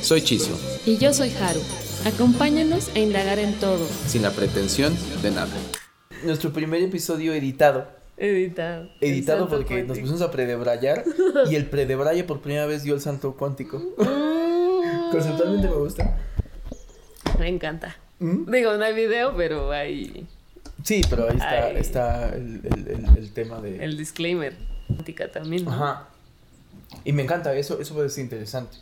Soy Chiso. Y yo soy Haru. Acompáñanos a indagar en todo. Sin la pretensión de nada. Nuestro primer episodio editado Editado. Editado porque nos pusimos a predebrayar y el predebraye por primera vez dio el salto cuántico. Mm. Conceptualmente me gusta. Me encanta. ¿Mm? Digo, no hay video, pero hay. Sí, pero ahí está, está el, el, tema de. El disclaimer. Cuántica también. Ajá. Y me encanta, eso, eso puede ser interesante.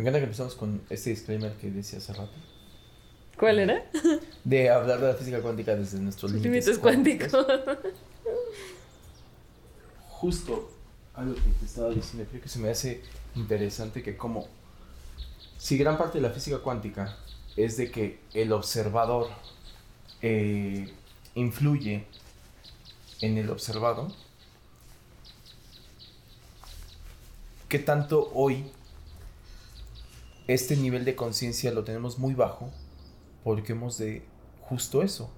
Me encanta que empezamos con este disclaimer que decía hace rato. ¿Cuál era? De hablar de la física cuántica desde nuestros límites, límites cuánticos justo algo que te estaba diciendo, creo que se me hace interesante que como si gran parte de la física cuántica es de que el observador eh, influye en el observado, ¿qué tanto hoy este nivel de conciencia lo tenemos muy bajo porque hemos de justo eso,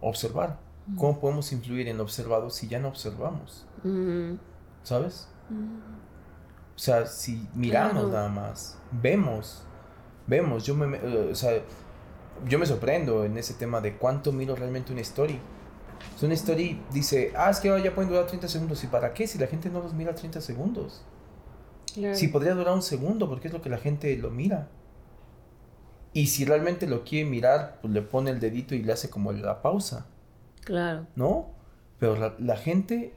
observar? ¿Cómo podemos influir en observado si ya no observamos? ¿Sabes? O sea, si miramos nada más, vemos, vemos, yo me, o sea, yo me sorprendo en ese tema de cuánto miro realmente una story. Es una story dice, ah, es que ya pueden durar 30 segundos. ¿Y para qué? Si la gente no los mira 30 segundos. Si podría durar un segundo, porque es lo que la gente lo mira. Y si realmente lo quiere mirar, pues le pone el dedito y le hace como la pausa. Claro. ¿No? Pero la, gente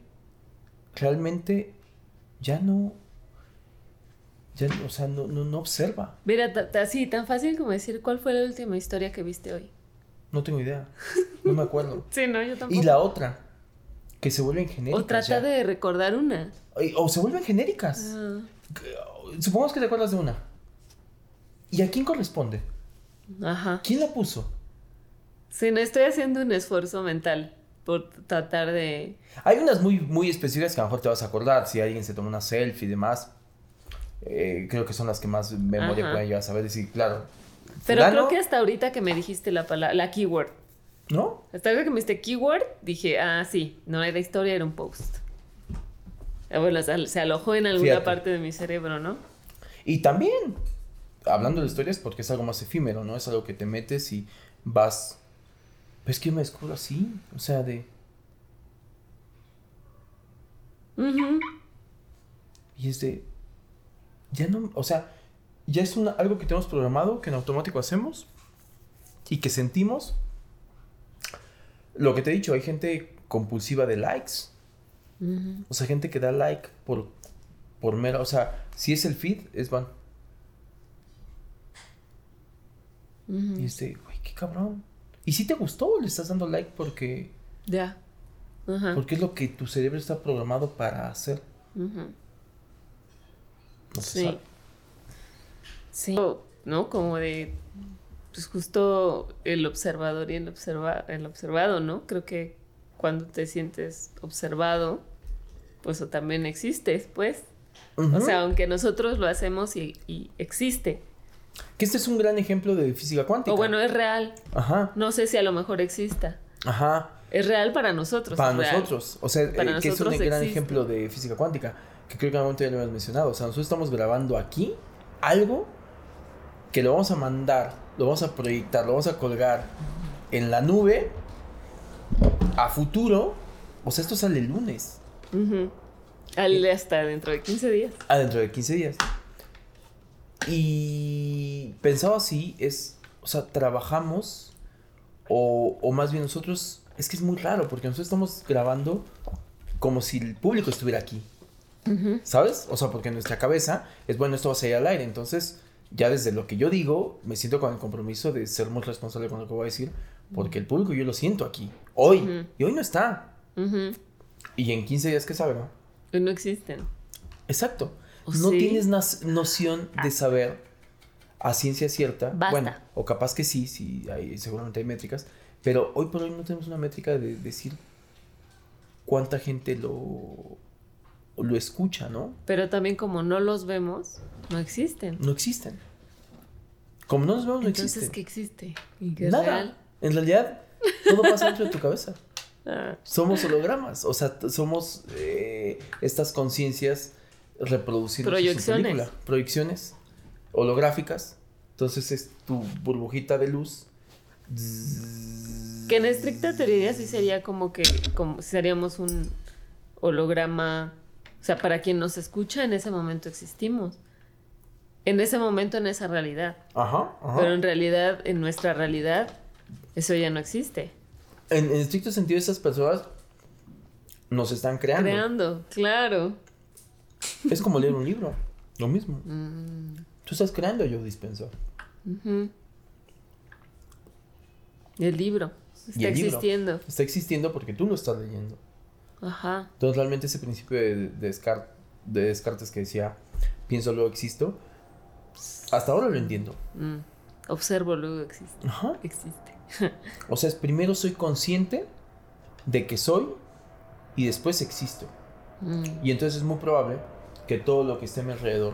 realmente ya no. Ya, o sea, no, no, observa. Mira, así, tan fácil como decir cuál fue la última historia que viste hoy. No tengo idea. No me acuerdo. sí, no, yo tampoco. Y la otra, que se vuelven genéricas. O trata de recordar una. O se vuelven genéricas. Ah. Supongamos que te acuerdas de una. ¿Y a quién corresponde? Ajá. ¿Quién la puso? Sí, no estoy haciendo un esfuerzo mental por tratar de... Hay unas muy, muy específicas que a lo mejor te vas a acordar. Si alguien se toma una selfie y demás, eh, creo que son las que más memoria pueden llegar a saber. Decir, claro. Pero creo que hasta ahorita que me dijiste la palabra, la keyword. ¿No? Hasta que me dijiste keyword, dije, ah, sí, no era historia, era un post. Ah, bueno, se alojó en alguna parte de mi cerebro, ¿no? Y también, hablando de historias, porque es algo más efímero, ¿no? Es algo que te metes y vas pues que me descubro así, o sea, de... Y es de... Ya no, o sea, ya es una, algo que tenemos programado, que en automático hacemos y que sentimos. Lo que te he dicho, hay gente compulsiva de likes. O sea, gente que da like por, por mera, o sea, si es el feed, es van. Y es de, güey, qué cabrón. Y si te gustó, le estás dando like porque. Ya. Porque es lo que tu cerebro está programado para hacer. sí. Sí. ¿No? Como de. Pues justo el observador y el, observa, el observado, ¿no? Creo que cuando te sientes observado, pues también existes, pues. O sea, aunque nosotros lo hacemos y, y existe. Que este es un gran ejemplo de física cuántica. O bueno, es real. Ajá. No sé si a lo mejor exista. Ajá. Es real para nosotros. Para nosotros. O sea, eh, que es un gran ejemplo de física cuántica. Que creo que en momento ya lo hemos mencionado. O sea, nosotros estamos grabando aquí algo que lo vamos a mandar, lo vamos a proyectar, lo vamos a colgar en la nube a futuro. O sea, esto sale el lunes. Hasta dentro de 15 días. Ah, dentro de 15 días. Y pensado así, es, o sea, trabajamos, o, o más bien nosotros, es que es muy raro, porque nosotros estamos grabando como si el público estuviera aquí. ¿Sabes? O sea, porque en nuestra cabeza es bueno, esto va a salir al aire. Entonces, ya desde lo que yo digo, me siento con el compromiso de ser muy responsable con lo que voy a decir, porque el público yo lo siento aquí, hoy, y hoy no está. Y en 15 días, ¿qué sabe, no? No existen. Exacto no tienes noción de saber a ciencia cierta, bueno, o capaz que sí, sí, hay, seguramente hay métricas, pero hoy por hoy no tenemos una métrica de decir cuánta gente lo, lo escucha, ¿no? Pero también como no los vemos, no existen. No existen. Como no los vemos, no existen. Entonces, ¿qué existe? ¿Y qué Nada. Real? En realidad, todo pasa dentro de tu cabeza. Ah. Somos hologramas, o sea, somos eh, estas conciencias reproduciendo Proyecciones. película. Proyecciones holográficas. Entonces es tu burbujita de luz. Que en estricta teoría sí sería como que como seríamos un holograma. O sea, para quien nos escucha, en ese momento existimos. En ese momento, en esa realidad. Ajá, Pero en realidad, en nuestra realidad, eso ya no existe. En, estricto sentido, esas personas nos están creando. Creando, claro. Es como leer un libro, lo mismo. Mm. Tú estás creando yo dispenso. El libro está existiendo. está existiendo porque tú lo estás leyendo. Ajá. Entonces realmente ese principio de, de, de Descartes que decía, pienso, luego existo, hasta ahora lo entiendo. Mm. Observo, luego existe. Ajá. Existe. o sea, es primero soy consciente de que soy y después existo. Mm. Y entonces es muy probable que todo lo que esté a mi alrededor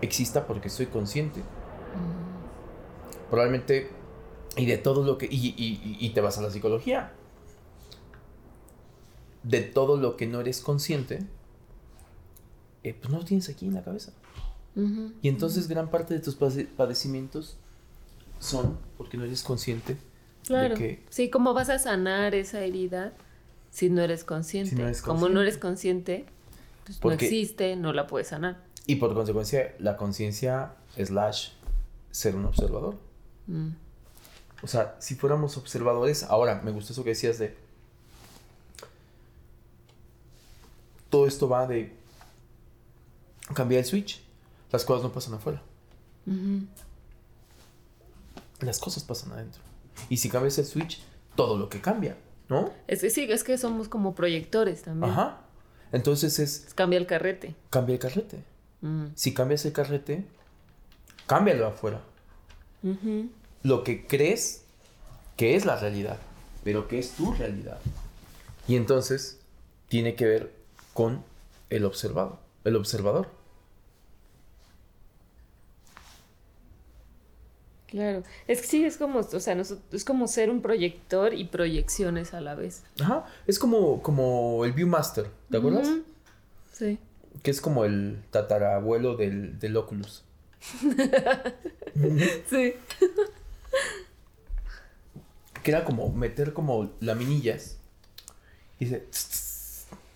exista porque soy consciente. Mm. Probablemente, y de todo lo que... Y, te vas a la psicología. De todo lo que no eres consciente, eh, pues no lo tienes aquí en la cabeza. Y entonces gran parte de tus padecimientos son porque no eres consciente claro. de que... Sí, ¿cómo vas a sanar esa herida si no eres consciente? Como no eres consciente, pues no existe, no la puedes sanar. Y por consecuencia, la conciencia slash ser un observador. Mm. O sea, si fuéramos observadores, ahora me gustó eso que decías de... Todo esto va de cambiar el switch. Las cosas no pasan afuera. Las cosas pasan adentro. Y si cambias el switch, todo lo que cambia, ¿no? Es que sí, es que somos como proyectores también. Ajá. Entonces es... Cambia el carrete. Cambia el carrete. Si cambias el carrete, cámbialo afuera. Lo que crees que es la realidad, pero que es tu realidad. Y entonces tiene que ver con el observado, el observador. Claro, es que sí, es como, o sea, es como ser un proyector y proyecciones a la vez. Ajá, es como, como el Viewmaster, ¿te acuerdas? Sí. Que es como el tatarabuelo del, del Oculus. sí. que era como meter como laminillas. Y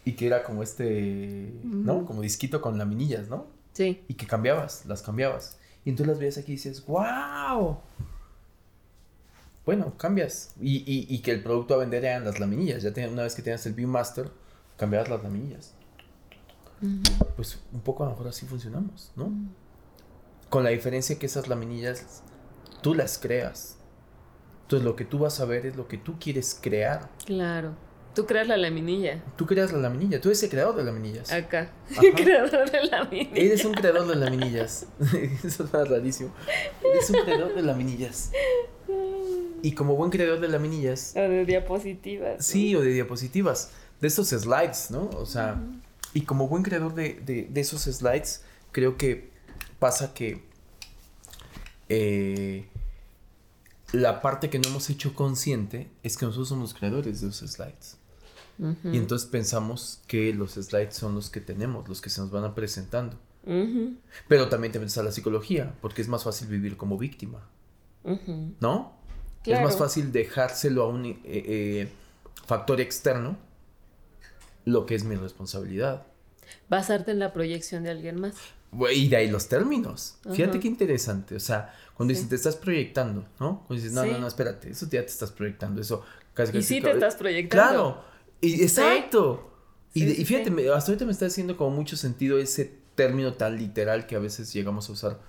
y que era como este, ¿no? Como disquito con laminillas, ¿no? Sí. Y que cambiabas, las cambiabas. Y entonces las ves aquí y dices, ¡wow! Bueno, cambias. Y, y, que el producto a vender eran las laminillas. Ya una vez que tenías el Viewmaster, cambiabas las laminillas. Pues un poco a lo mejor así funcionamos, ¿no? Con la diferencia que esas laminillas tú las creas. Entonces lo que tú vas a ver es lo que tú quieres crear. Claro. Tú creas la laminilla. Tú creas la laminilla. Tú eres el creador de laminillas. Acá. creador de laminillas. Eres un creador de laminillas. Eso es rarísimo. Eres un creador de laminillas. Y como buen creador de laminillas. O de diapositivas. Sí, o de diapositivas. De esos slides, ¿no? O sea, y como buen creador de, de, de, esos slides, creo que pasa que eh, la parte que no hemos hecho consciente es que nosotros somos creadores de esos slides. Y entonces pensamos que los slides son los que tenemos, los que se nos van a presentando. Pero también te metes a la psicología, porque es más fácil vivir como víctima. ¿No? Es más fácil dejárselo a un eh, eh, factor externo lo que es mi responsabilidad. Basarte en la proyección de alguien más. Y de ahí los términos. Fíjate qué interesante. O sea, cuando dicen te estás proyectando, ¿no? Cuando dices, no, no, no, espérate, eso ya te estás proyectando. Eso casi Y sí te estás proyectando. Claro. Y, exacto. y, y, fíjate, hasta ahorita me está haciendo como mucho sentido ese término tan literal que a veces llegamos a usar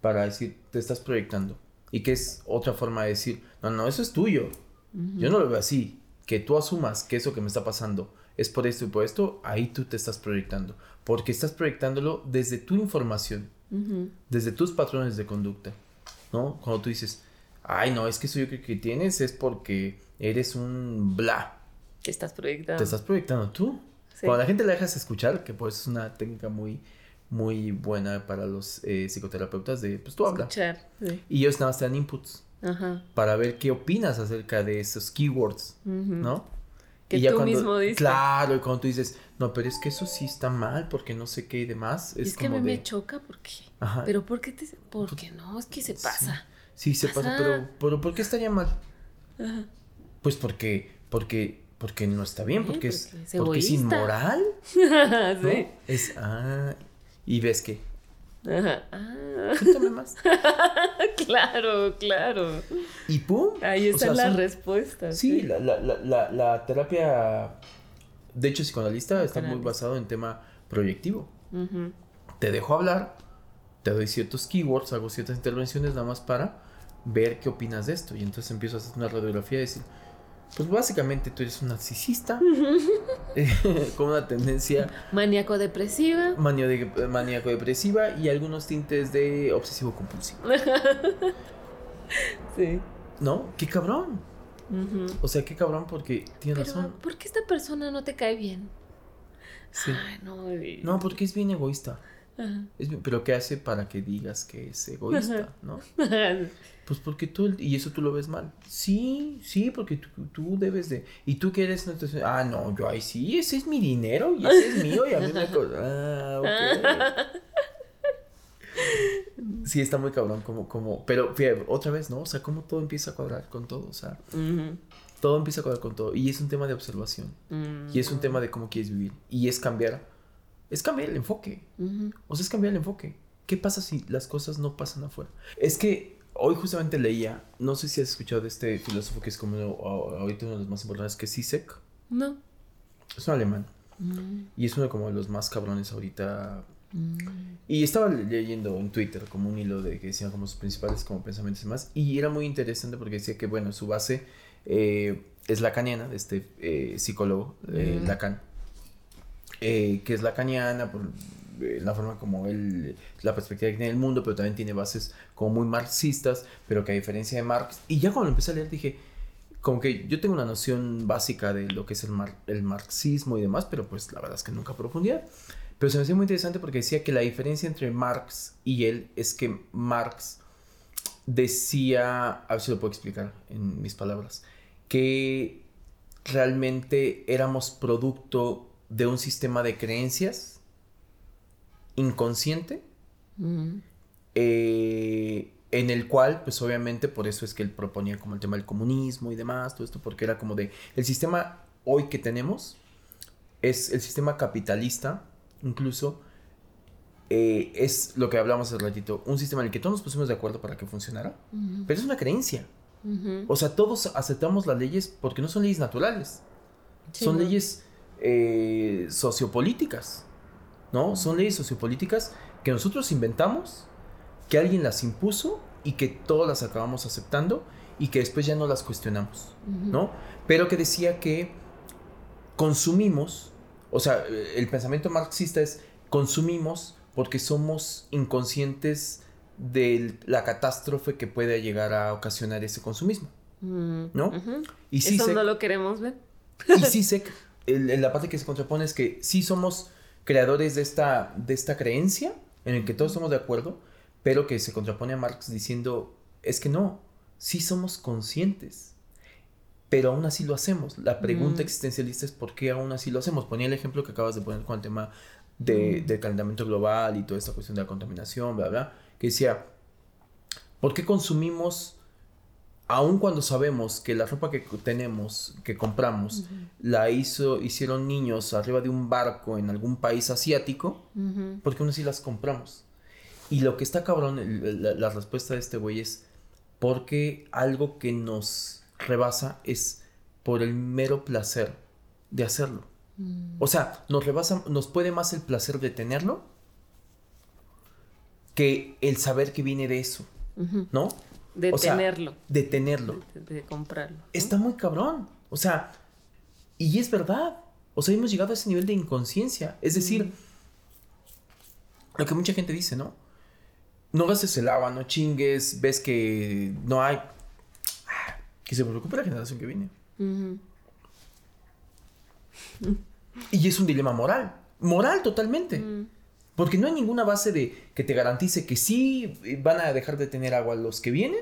para decir te estás proyectando. Y que es otra forma de decir, no, no, eso es tuyo. Yo no lo veo así. Que tú asumas que eso que me está pasando es por esto y por esto, ahí tú te estás proyectando. Porque estás proyectándolo desde tu información. Desde tus patrones de conducta, ¿no? Cuando tú dices, ay, no, es que eso yo creo que tienes es porque eres un bla. Te estás proyectando. Te estás proyectando tú. Cuando la gente la dejas escuchar, que pues es una técnica muy, muy buena para los eh, psicoterapeutas de, pues tú hablas. Y ellos nada más te dan inputs. Ajá. Para ver qué opinas acerca de esos keywords, ¿no? Que y tú mismo dices. Claro, y cuando tú dices, no, pero es que eso sí está mal, porque no sé qué y demás. Es, que a mí me choca porque. Ajá. Pero ¿por qué te.? Porque no, es que se pasa. Sí, se pasa, pero, pero ¿por qué estaría mal? Ajá. Pues porque, porque, porque no está bien, porque, es, porque es inmoral. sí. Es, ah, y ves que. Ajá. Ah. Más. claro, claro. Y pum. Ahí están las respuestas. Sí, La, la, la, la, terapia, de hecho, psicoanalista está muy basado en tema proyectivo. Te dejo hablar, te doy ciertos keywords, hago ciertas intervenciones nada más para ver qué opinas de esto. Y entonces empiezo a hacer una radiografía y decir, pues básicamente tú eres un narcisista con una tendencia maníaco depresiva, maníaco depresiva y algunos tintes de obsesivo compulsivo. sí. ¿No? Qué cabrón. O sea, qué cabrón porque tiene razón. ¿Por qué esta persona no te cae bien? Sí. no, no, porque es bien egoísta. Pero ¿qué hace para que digas que es egoísta, no? Pues porque tú, y eso tú lo ves mal. Sí, sí, porque tú, debes de, y tú quieres, entonces, ah, no, yo ahí sí, ese es mi dinero y ese es mío y a mí me... Ah, ok. Sí, está muy cabrón, como, como, pero fíjate, otra vez, ¿no? O sea, como todo empieza a cuadrar con todo, o sea, todo empieza a cuadrar con todo, y es un tema de observación, y es un tema de cómo quieres vivir, y es cambiar, es cambiar el enfoque, o sea, es cambiar el enfoque. ¿Qué pasa si las cosas no pasan afuera? Es que hoy justamente leía, no sé si has escuchado de este filósofo que es como ahorita uno de los más importantes, que es Sisek. No. Es un alemán. Mm. Y es uno como de los más cabrones ahorita. Mm. Y estaba leyendo en Twitter como un hilo de que decían como sus principales como pensamientos y más. Y era muy interesante porque decía que, bueno, su base eh, es lacaniana, de este eh, psicólogo, eh, mm. Lacan. Que es lacaniana por la forma como él, la perspectiva que tiene el mundo, pero también tiene bases como muy marxistas, pero que a diferencia de Marx, y ya cuando empecé a leer dije, como que yo tengo una noción básica de lo que es el, el marxismo y demás, pero pues la verdad es que nunca profundidad. Pero se me hacía muy interesante porque decía que la diferencia entre Marx y él es que Marx decía, a ver si lo puedo explicar en mis palabras, que realmente éramos producto de un sistema de creencias inconsciente eh, en el cual, pues obviamente, por eso es que él proponía como el tema del comunismo y demás, todo esto, porque era como de, el sistema hoy que tenemos es el sistema capitalista, incluso, eh, es lo que hablamos hace ratito, un sistema en el que todos nos pusimos de acuerdo para que funcionara, pero es una creencia. O sea, todos aceptamos las leyes porque no son leyes naturales, son leyes eh, sociopolíticas. ¿no? Son leyes sociopolíticas que nosotros inventamos, que alguien las impuso y que todos las acabamos aceptando y que después ya no las cuestionamos, ¿no? Pero que decía que consumimos, o sea, el pensamiento marxista es consumimos porque somos inconscientes de la catástrofe que puede llegar a ocasionar ese consumismo, ¿no? Y Eso no lo queremos ver. y sí sé, la parte que se contrapone es que sí somos creadores de esta, de esta creencia en el que todos estamos de acuerdo, pero que se contrapone a Marx diciendo, es que no, sí somos conscientes, pero aún así lo hacemos. La pregunta mm. existencialista es por qué aún así lo hacemos. Ponía el ejemplo que acabas de poner con el tema de, mm. del calentamiento global y toda esta cuestión de la contaminación, bla, bla, que decía, ¿por qué consumimos aun cuando sabemos que la ropa que tenemos, que compramos, la hizo, hicieron niños arriba de un barco en algún país asiático, ¿por qué aún así las compramos? Y lo que está cabrón, la, respuesta de este güey es porque algo que nos rebasa es por el mero placer de hacerlo. Mm. O sea, nos rebasa, nos puede más el placer de tenerlo que el saber que viene de eso, ¿no? De tenerlo. de tenerlo. De, comprarlo. Está muy cabrón. O sea, y es verdad. O sea, hemos llegado a ese nivel de inconsciencia. Es decir, lo que mucha gente dice, ¿no? no gastes el agua, no chingues, ves que no hay. Que se preocupe la generación que viene. Y es un dilema moral. Moral totalmente. Mm. Porque no hay ninguna base de que te garantice que sí van a dejar de tener agua los que vienen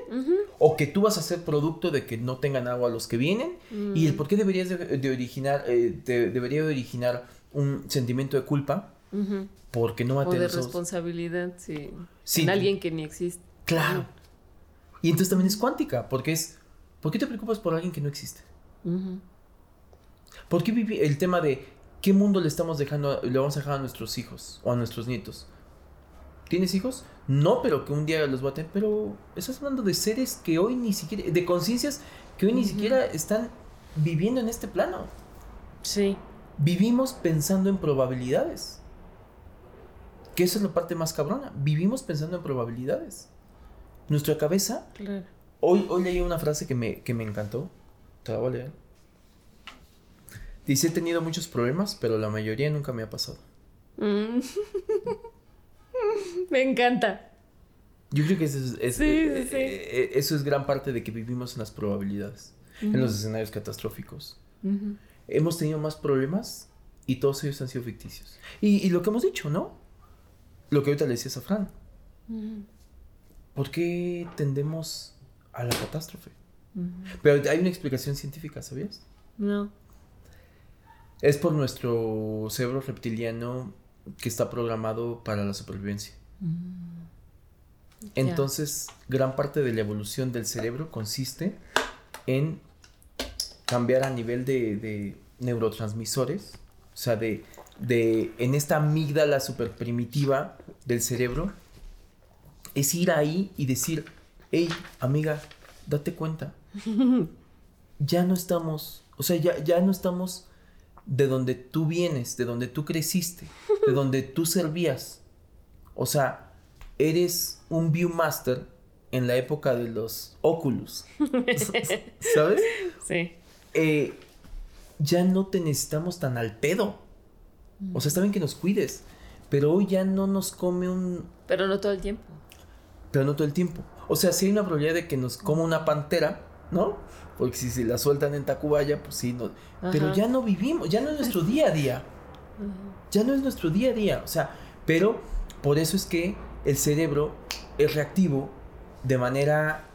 o que tú vas a ser producto de que no tengan agua los que vienen. Y el mm. por qué deberías de, originar eh, debería de originar un sentimiento de culpa porque no va a tener o de responsabilidad sí, en alguien que ni existe. Claro. Y entonces también es cuántica porque es ¿por qué te preocupas por alguien que no existe? ¿Por qué el tema de ¿qué mundo le estamos dejando, le vamos a dejar a nuestros hijos o a nuestros nietos? ¿Tienes hijos? No, pero que un día los tener. Pero estás hablando de seres que hoy ni siquiera, de conciencias que hoy ni siquiera están viviendo en este plano. Sí. Vivimos pensando en probabilidades. Que esa es la parte más cabrona. Vivimos pensando en probabilidades. Nuestra cabeza. Claro. Hoy, hoy leí una frase que me, que me encantó. Te la voy a leer. Dice, he tenido muchos problemas, pero la mayoría nunca me ha pasado. Mm. me encanta. Yo creo que eso es, eh, eh, eso es gran parte de que vivimos en las probabilidades, en los escenarios catastróficos. Hemos tenido más problemas y todos ellos han sido ficticios. Y, lo que hemos dicho, ¿no? Lo que ahorita le decías a Fran. ¿Por qué tendemos a la catástrofe? Pero hay una explicación científica, ¿sabías? No. Es por nuestro cerebro reptiliano que está programado para la supervivencia. Mm. Entonces, gran parte de la evolución del cerebro consiste en cambiar a nivel de, neurotransmisores, o sea, de, de, en esta amígdala super primitiva del cerebro, es ir ahí y decir, hey, amiga, date cuenta, ya no estamos, o sea, ya, ya no estamos de donde tú vienes, de donde tú creciste, de donde tú servías. O sea, eres un Viewmaster en la época de los Oculus. ¿Sabes? Sí. Eh, ya no te necesitamos tan al pedo. O sea, está bien que nos cuides, pero hoy ya no nos come un... Pero no todo el tiempo. Pero no todo el tiempo. O sea, si hay una probabilidad de que nos coma una pantera, ¿no? Porque si se la sueltan en Tacubaya, pues sí, no. Pero ya no vivimos, ya no es nuestro día a día. Ya no es nuestro día a día. O sea, pero por eso es que el cerebro es reactivo de manera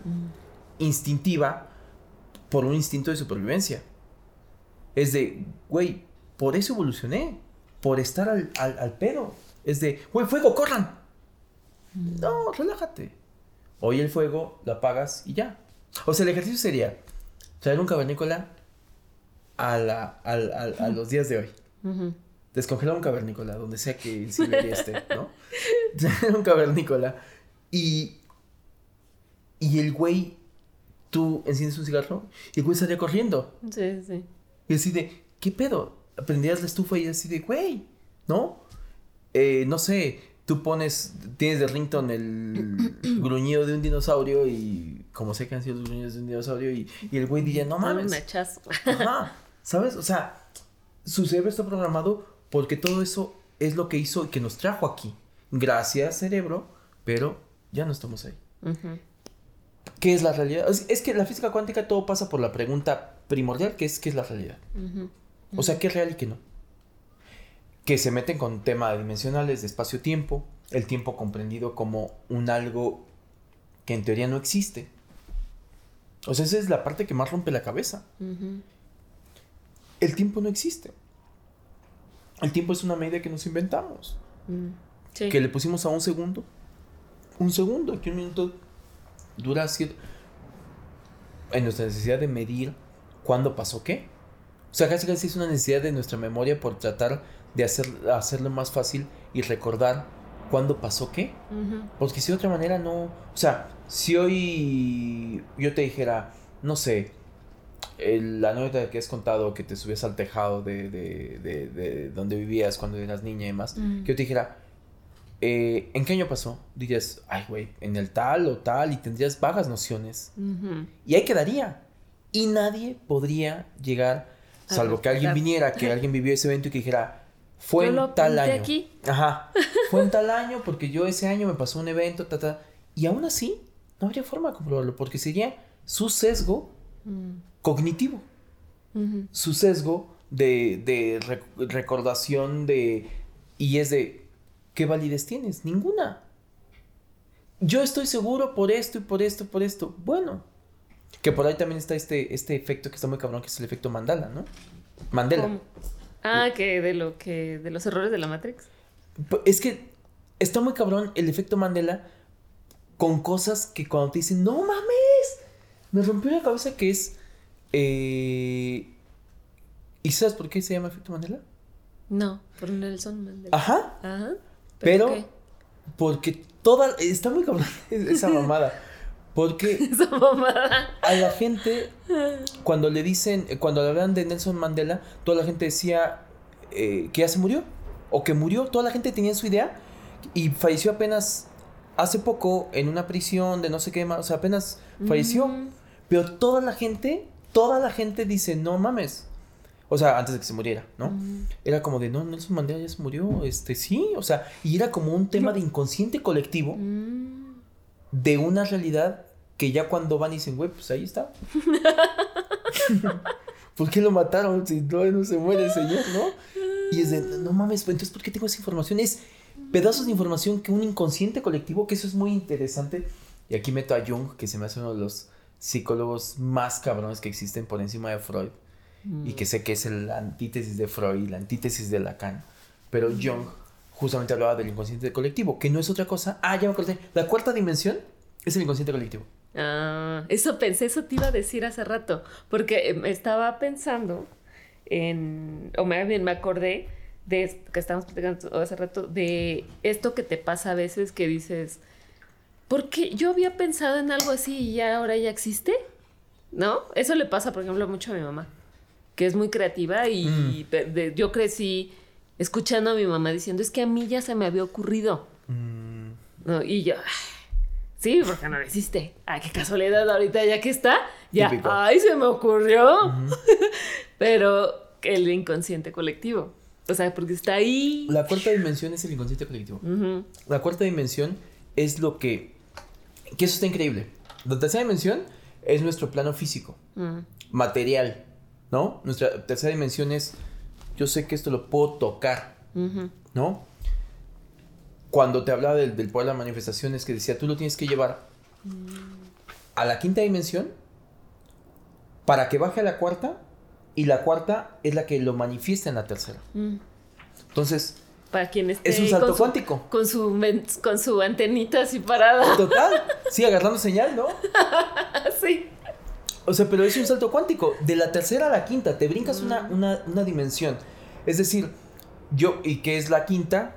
instintiva por un instinto de supervivencia. Es de, güey, por eso evolucioné. Por estar al, al, pedo. Es de, güey, fuego, corran. No, relájate. Hoy el fuego, lo apagas y ya. O sea, el ejercicio sería, traer un cavernícola a, la, a, los días de hoy. Descongelar un cavernícola, donde sea que el Siberia esté, ¿no? Traer un cavernícola. Y, y el güey, tú enciendes un cigarro y el güey salía corriendo. Sí, sí. Y así de, ¿qué pedo? Aprendías la estufa y así de, güey, ¿no? Eh, no sé, tú pones, tienes de rington el gruñido de un dinosaurio y como sé que han sido los gruñidos de un dinosaurio y, el güey diría, no mames. Ajá, ¿sabes? O sea, su cerebro está programado porque todo eso es lo que hizo y que nos trajo aquí. Gracias, cerebro, pero ya no estamos ahí. ¿Qué es la realidad? Es, que la física cuántica todo pasa por la pregunta primordial, que es ¿qué es la realidad? O sea, ¿qué es real y qué no? que se meten con tema dimensionales de espacio-tiempo, el tiempo comprendido como un algo que en teoría no existe. O sea, esa es la parte que más rompe la cabeza. El tiempo no existe. El tiempo es una medida que nos inventamos. Mm, que le pusimos a un segundo. Un segundo, que un minuto dura así. En nuestra necesidad de medir cuándo pasó qué. O sea, casi casi es una necesidad de nuestra memoria por tratar de hacer, hacerlo más fácil y recordar cuándo pasó qué. Porque si de otra manera no. O sea, si hoy yo te dijera, no sé, la anécdota que has contado que te subías al tejado de, de, de, donde vivías cuando eras niña y demás, que yo te dijera, eh, ¿en qué año pasó? Dirías, ay, güey, en el tal o tal, y tendrías vagas nociones. Y ahí quedaría. Y nadie podría llegar, salvo que alguien viniera, que alguien vivió ese evento y que dijera, fue en tal año. Aquí. Ajá. Fue en tal año porque yo ese año me pasó un evento, ta, Y aún así, no habría forma de comprobarlo, porque sería su sesgo mm. cognitivo. Su sesgo de, de recordación de... Y es de, ¿qué validez tienes? Ninguna. Yo estoy seguro por esto y por esto, por esto. Bueno. Que por ahí también está este, este efecto que está muy cabrón, que es el efecto Mandela, ¿no? Mandela. Ah, que de lo que. de los errores de la Matrix. Es que está muy cabrón el efecto Mandela con cosas que cuando te dicen, no mames, me rompió la cabeza que es... Eh... ¿Y sabes por qué se llama efecto Mandela? No, por Nelson Mandela. Ajá. Ajá. Pero, porque toda... Está muy cabrón esa mamada. Porque a la gente, cuando le dicen, cuando le hablan de Nelson Mandela, toda la gente decía eh, que ya se murió. O que murió, toda la gente tenía su idea y falleció apenas hace poco en una prisión de no sé qué más, o sea, apenas falleció. Mm. Pero toda la gente, toda la gente dice, no mames. O sea, antes de que se muriera, ¿no? Mm. Era como de, no, Nelson Mandela ya se murió, este, sí, o sea, y era como un tema de inconsciente colectivo mm. de una realidad que ya cuando van y dicen, güey, pues ahí está. ¿Por qué lo mataron si todavía no se muere el señor, no? Y es de, no mames, pues entonces, ¿por qué tengo esa información? Es, pedazos de información que un inconsciente colectivo, que eso es muy interesante. Y aquí meto a Jung, que se me hace uno de los psicólogos más cabrones que existen por encima de Freud. Y que sé que es la antítesis de Freud, la antítesis de Lacan. Pero mm. Jung justamente hablaba del inconsciente colectivo, que no es otra cosa. Ah, ya me acordé. La cuarta dimensión es el inconsciente colectivo. Ah, eso pensé, eso te iba a decir hace rato, porque em, estaba pensando en, o más bien me acordé de que estábamos platicando hace rato, de esto que te pasa a veces que dices, porque yo había pensado en algo así y ya ahora ya existe, ¿no? Eso le pasa, por ejemplo, mucho a mi mamá, que es muy creativa y mm. yo crecí escuchando a mi mamá diciendo, es que a mí ya se me había ocurrido. Mm. ¿No? Y yo, sí, porque no existe. Ay, qué casualidad, ahorita ya que está, ya, ay, se me ocurrió. Pero el inconsciente colectivo. O sea, porque está ahí. La cuarta dimensión es el inconsciente colectivo. La cuarta dimensión es lo que. Que eso está increíble. La tercera dimensión es nuestro plano físico, material, ¿no? Nuestra tercera dimensión es. Yo sé que esto lo puedo tocar, ¿no? Cuando te hablaba del, poder de la manifestación, es que decía, tú lo tienes que llevar a la quinta dimensión para que baje a la cuarta y la cuarta es la que lo manifiesta en la tercera. Mm. Entonces, para quien es un salto cuántico. Con su, con su antenita así parada. Total. Sí, agarrando señal, ¿no? sí. O sea, pero es un salto cuántico. De la tercera a la quinta, te brincas una, mm. una, una, dimensión. Es decir, yo, ¿y qué es la quinta?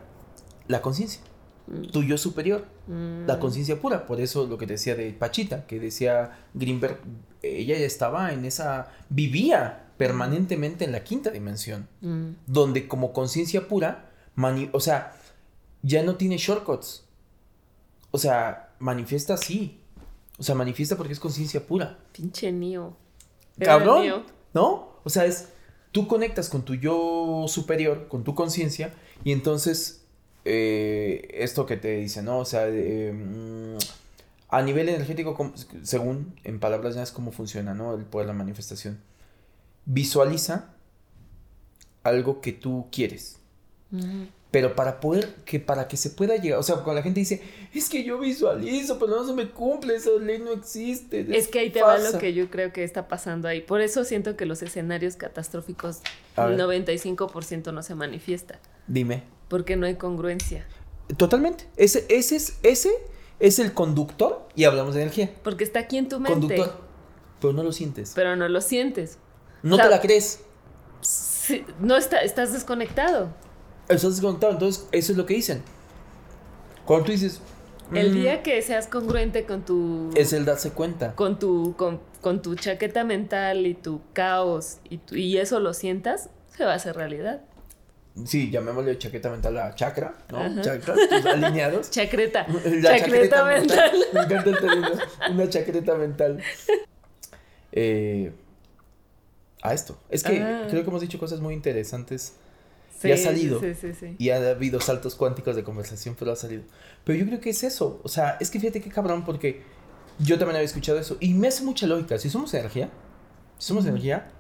La conciencia. Mm. Tu yo superior. La conciencia pura. Por eso lo que decía de Pachita, que decía Greenberg, ella ya estaba en esa. vivía permanentemente en la quinta dimensión, mm. donde como conciencia pura, o sea, ya no tiene shortcuts. O sea, manifiesta así. O sea, manifiesta porque es conciencia pura. Pinche mío. Cabrón. ¿No? O sea, es. Tú conectas con tu yo superior, con tu conciencia, y entonces. Eh, esto que te dice, ¿no? O sea, mm, a nivel energético, según en palabras ya es cómo funciona, ¿no? El poder de la manifestación visualiza algo que tú quieres. Pero para poder, que para que se pueda llegar, o sea, cuando la gente dice, es que yo visualizo, pero no se me cumple, esa ley no existe. Es que ahí te va lo que yo creo que está pasando ahí. Por eso siento que los escenarios catastróficos, el 95% no se manifiesta. Dime. Porque no hay congruencia. Totalmente. Ese, ese, es, ese es el conductor, y hablamos de energía. Porque está aquí en tu mente. Conductor. Pero no lo sientes. Pero no lo sientes. No te la crees. no está, estás desconectado. Estás desconectado, entonces eso es lo que dicen. Cuando tú dices... El mm, día que seas congruente con tu... Es el darse cuenta. Con tu, con, tu chaqueta mental y tu caos y, y eso lo sientas, se va a hacer realidad. Sí, llamémosle chaqueta mental a chakra, ¿no? Chakras alineados. Chacreta. La chaqueta, mental. Me encanta el Una chaqueta mental. Eh, a esto. Es que ah. creo que hemos dicho cosas muy interesantes y ha salido. y ha habido saltos cuánticos de conversación, pero ha salido. Pero yo creo que es eso. O sea, es que fíjate qué cabrón, porque yo también había escuchado eso. Y me hace mucha lógica. Si somos energía, si somos energía,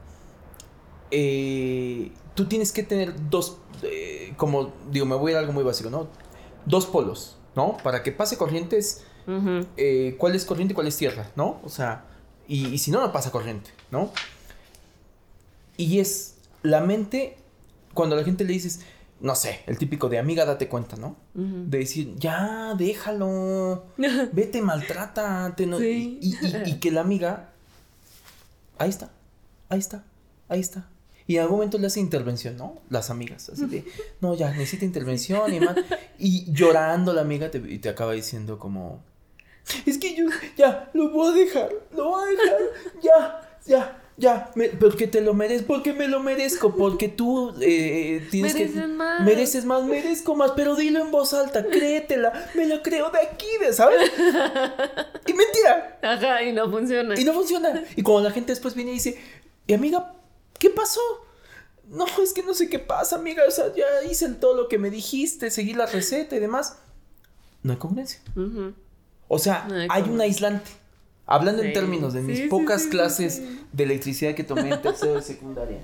eh, tú tienes que tener dos, eh, como digo, me voy a ir a algo muy básico, ¿no? Dos polos, ¿no? Para que pase corrientes, eh, cuál es corriente y cuál es tierra, ¿no? O sea, y, y si no, no pasa corriente, ¿no? Y es la mente, cuando a la gente le dices, no sé, el típico de amiga, date cuenta, ¿no? De decir, ya, déjalo, vete, maltrátate, no, y, y, que la amiga, ahí está, ahí está, ahí está. Y en algún momento le hace intervención, ¿no? Las amigas, así de, no, ya, necesita intervención y más. Y llorando la amiga te, y te acaba diciendo como, es que yo, ya, lo voy a dejar, lo voy a dejar, ya, ya, ya, porque te lo mereces, porque me lo merezco, porque tú eh, tienes mereces más. mereces más, merezco más, pero dilo en voz alta, créetela, me lo creo de aquí, ¿sabes? y mentira. Ajá, y no funciona. Y no funciona. Y cuando la gente después viene y dice, y amiga, ¿qué pasó? No, es que no sé qué pasa, amiga, o sea, ya hice todo lo que me dijiste, seguí la receta y demás. No hay congruencia. O sea, hay un aislante. Hablando en términos de mis pocas clases de electricidad que tomé en tercero de secundaria.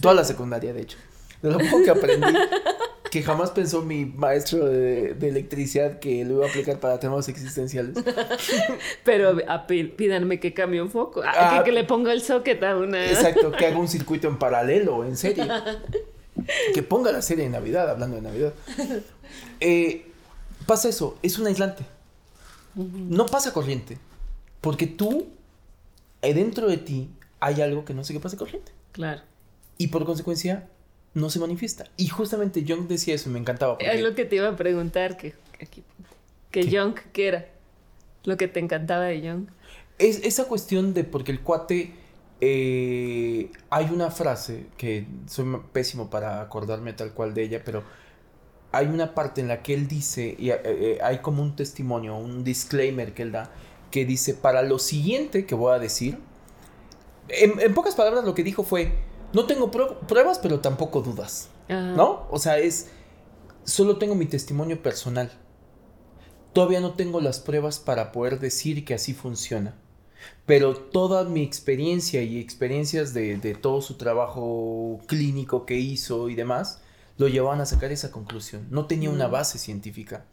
Toda la secundaria, de hecho. De lo poco que aprendí, que jamás pensó mi maestro de, electricidad que lo iba a aplicar para temas existenciales. Pero pídanme que cambie un foco, ah, que, le ponga el socket a una. Exacto, que haga un circuito en paralelo, en serie. Que ponga la serie de Navidad, hablando de Navidad. Eh, pasa eso, es un aislante. No pasa corriente. Porque tú, eh, dentro de ti, hay algo que no sé qué pasa corriente. Claro. Y por consecuencia, no se manifiesta. Y justamente Jung decía eso, me encantaba. Es lo que te iba a preguntar, que, aquí, que Jung, ¿qué era? Lo que te encantaba de Jung. Es esa cuestión de, porque el cuate, eh, hay una frase que soy pésimo para acordarme tal cual de ella, pero hay una parte en la que él dice, y eh, hay como un testimonio, un disclaimer que él da, que dice, para lo siguiente que voy a decir, en, pocas palabras lo que dijo fue, no tengo pruebas, pero tampoco dudas. ¿No? O sea, es, solo tengo mi testimonio personal. Todavía no tengo las pruebas para poder decir que así funciona. Pero toda mi experiencia y experiencias de, todo su trabajo clínico que hizo y demás, lo llevaban a sacar esa conclusión. No tenía una mm. base científica.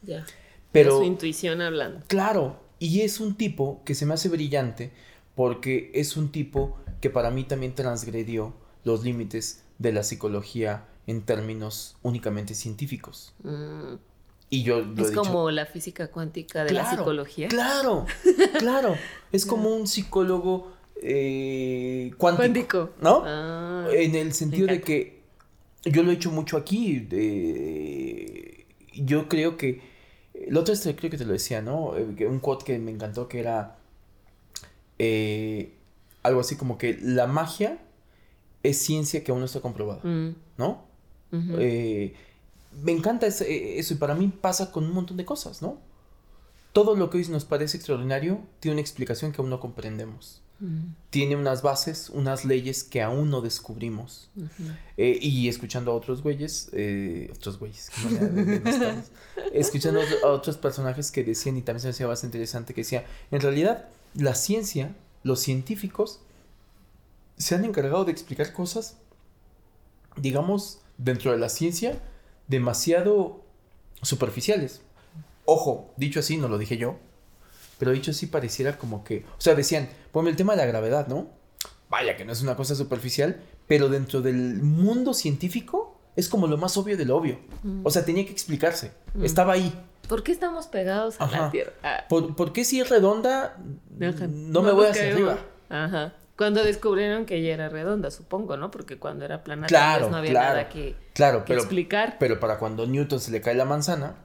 Pero su intuición hablando. Claro, y es un tipo que se me hace brillante porque es un tipo que para mí también transgredió los límites de la psicología en términos únicamente científicos. Mm. Y yo es como la física cuántica de la psicología. Claro, claro. Es como un psicólogo eh, cuántico, ¿No? Ah, en el sentido de que yo lo he hecho mucho aquí. yo creo que el otro este creo que te lo decía, ¿no? Eh, un quote que me encantó que era eh, algo así como que la magia es ciencia que aún no está comprobada, mm. ¿no? Eh, me encanta eso y para mí pasa con un montón de cosas, ¿no? Todo lo que hoy nos parece extraordinario tiene una explicación que aún no comprendemos. Tiene unas bases, unas leyes que aún no descubrimos. Eh, y escuchando a otros güeyes, eh, otros güeyes, escuchando a otros personajes que decían, y también se me hacía bastante interesante, que decía, en realidad, la ciencia, los científicos, se han encargado de explicar cosas, digamos, dentro de la ciencia, demasiado superficiales. Ojo, dicho así, no lo dije yo, pero dicho así pareciera como que, o sea, decían, ponme el tema de la gravedad, ¿no? Vaya que no es una cosa superficial, pero dentro del mundo científico es como lo más obvio de lo obvio. Mm. O sea, tenía que explicarse. Mm. Estaba ahí. ¿Por qué estamos pegados a la Tierra? Ah. ¿Por, qué si es redonda no, me voy hacia arriba? Ajá. Cuando descubrieron que ella era redonda, supongo, ¿no? Porque cuando era plana claro, no había nada que, claro, pero, explicar. Pero para cuando Newton se le cae la manzana,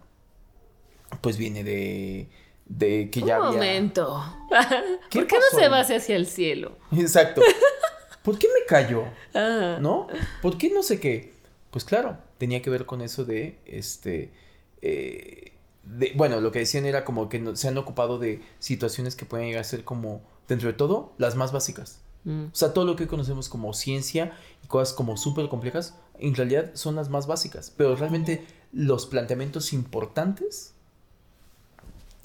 pues viene de de que ya Un momento. ¿Por qué no se va hacia el cielo? Exacto. ¿Por qué me cayó? ¿No? ¿Por qué no sé qué? Pues claro, tenía que ver con eso de este eh, bueno, lo que decían era como que se han ocupado de situaciones que pueden llegar a ser como, dentro de todo, las más básicas. Mm. O sea, todo lo que conocemos como ciencia y cosas como súper complejas, en realidad son las más básicas. Pero realmente los planteamientos importantes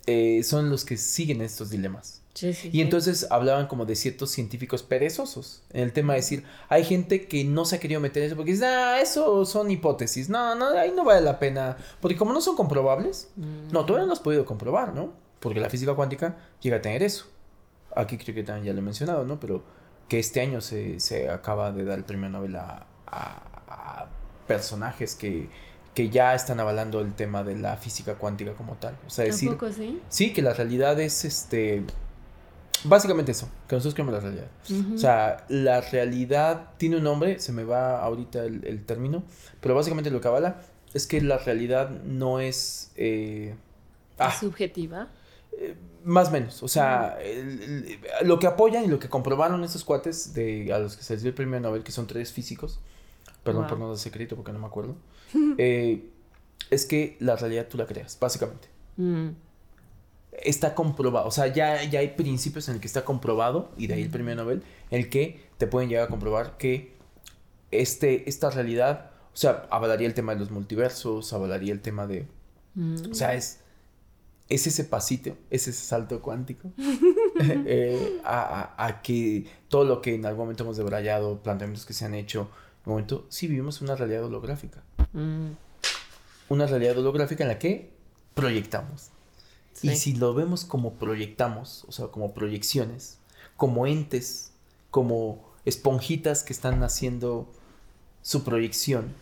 eh, son los que siguen estos dilemas. y entonces hablaban como de ciertos científicos perezosos en el tema de decir, hay gente que no se ha querido meter en eso porque dice, ah, eso son hipótesis, no, no, ahí no vale la pena, porque como no son comprobables, no, todavía no has podido comprobar, ¿no? Porque la física cuántica llega a tener eso. Aquí creo que también ya lo he mencionado, ¿no? Pero que este año se, se acaba de dar el premio Nobel a, a personajes que que ya están avalando el tema de la física cuántica como tal. O sea, decir, sí? Sí, que la realidad es este básicamente eso, que nosotros creemos la realidad. O sea, la realidad tiene un nombre, se me va ahorita el, término, pero básicamente lo que avala es que la realidad no es eh, ah, subjetiva. Eh, más o menos, o sea, lo que apoyan y lo que comprobaron esos cuates de a los que se les dio el premio Nobel, que son tres físicos, perdón por no dar secreto porque no me acuerdo, eh, es que la realidad tú la creas, básicamente. Mm. Está comprobado, o sea, ya, ya hay principios en el que está comprobado, y de ahí el premio Nobel, en el que te pueden llegar a comprobar que este, esta realidad, o sea, avalaría el tema de los multiversos, avalaría el tema de... Mm. O sea, es, es ese pasito, es ese salto cuántico eh, a, que todo lo que en algún momento hemos debrayado, planteamientos que se han hecho, en un momento sí vivimos una realidad holográfica. Mm. Una realidad holográfica en la que proyectamos. Y si lo vemos como proyectamos, o sea, como proyecciones, como entes, como esponjitas que están haciendo su proyección,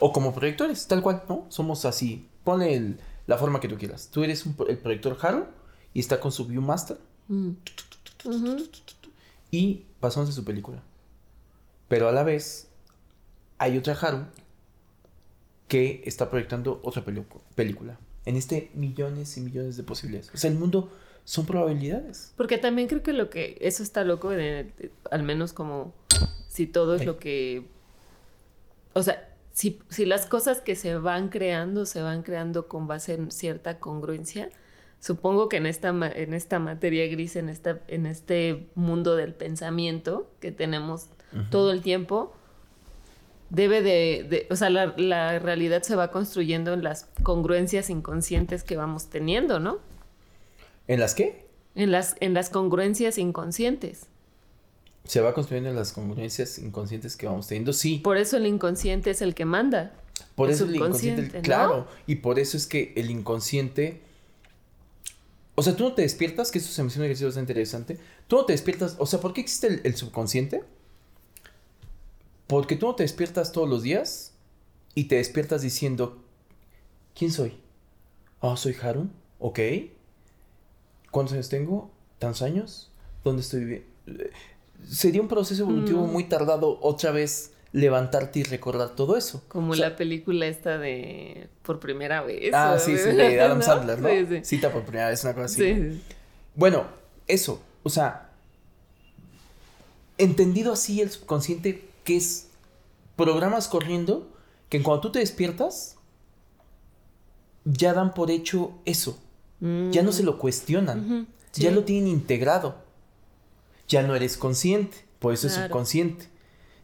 o como proyectores, tal cual, ¿no? Somos así. Ponle la forma que tú quieras. Tú eres el proyector Haro y está con su Viewmaster. Mm. Y pasamos a su película. Pero a la vez hay otra Haru que está proyectando otra película. En este millones y millones de posibilidades. O sea, el mundo son probabilidades. Porque también creo que lo que eso está loco, al menos como si todo es lo que... O sea, si, si las cosas que se van creando se van creando con base en cierta congruencia, supongo que en esta, en esta materia gris, en, esta, en este mundo del pensamiento que tenemos todo el tiempo, debe de, o sea, la, realidad se va construyendo en las congruencias inconscientes que vamos teniendo, ¿no? ¿En las qué? En las, en las congruencias inconscientes. Se va construyendo en las congruencias inconscientes que vamos teniendo, sí. Por eso el inconsciente es el que manda. Por eso el inconsciente, claro. Y por eso es que el inconsciente... O sea, tú no te despiertas, que eso se menciona que es bastante interesante. Tú no te despiertas, o sea, ¿por qué existe el subconsciente? Porque tú no te despiertas todos los días y te despiertas diciendo, ¿quién soy? Ah, soy Harun, ok. ¿Cuántos años tengo? ¿Tantos años? ¿Dónde estoy viviendo? Sería un proceso evolutivo mm. muy tardado otra vez levantarte y recordar todo eso. Como la película esta de Por primera vez. Ah, sí, sí, de Adam Sandler, ¿no? Sí, sí. Cita por primera vez, una cosa así. Sí, Bueno, eso, o sea, entendido así el subconsciente que es programas corriendo que cuando tú te despiertas ya dan por hecho eso. Ya no se lo cuestionan. Ya lo tienen integrado. Ya no eres consciente, por eso es subconsciente.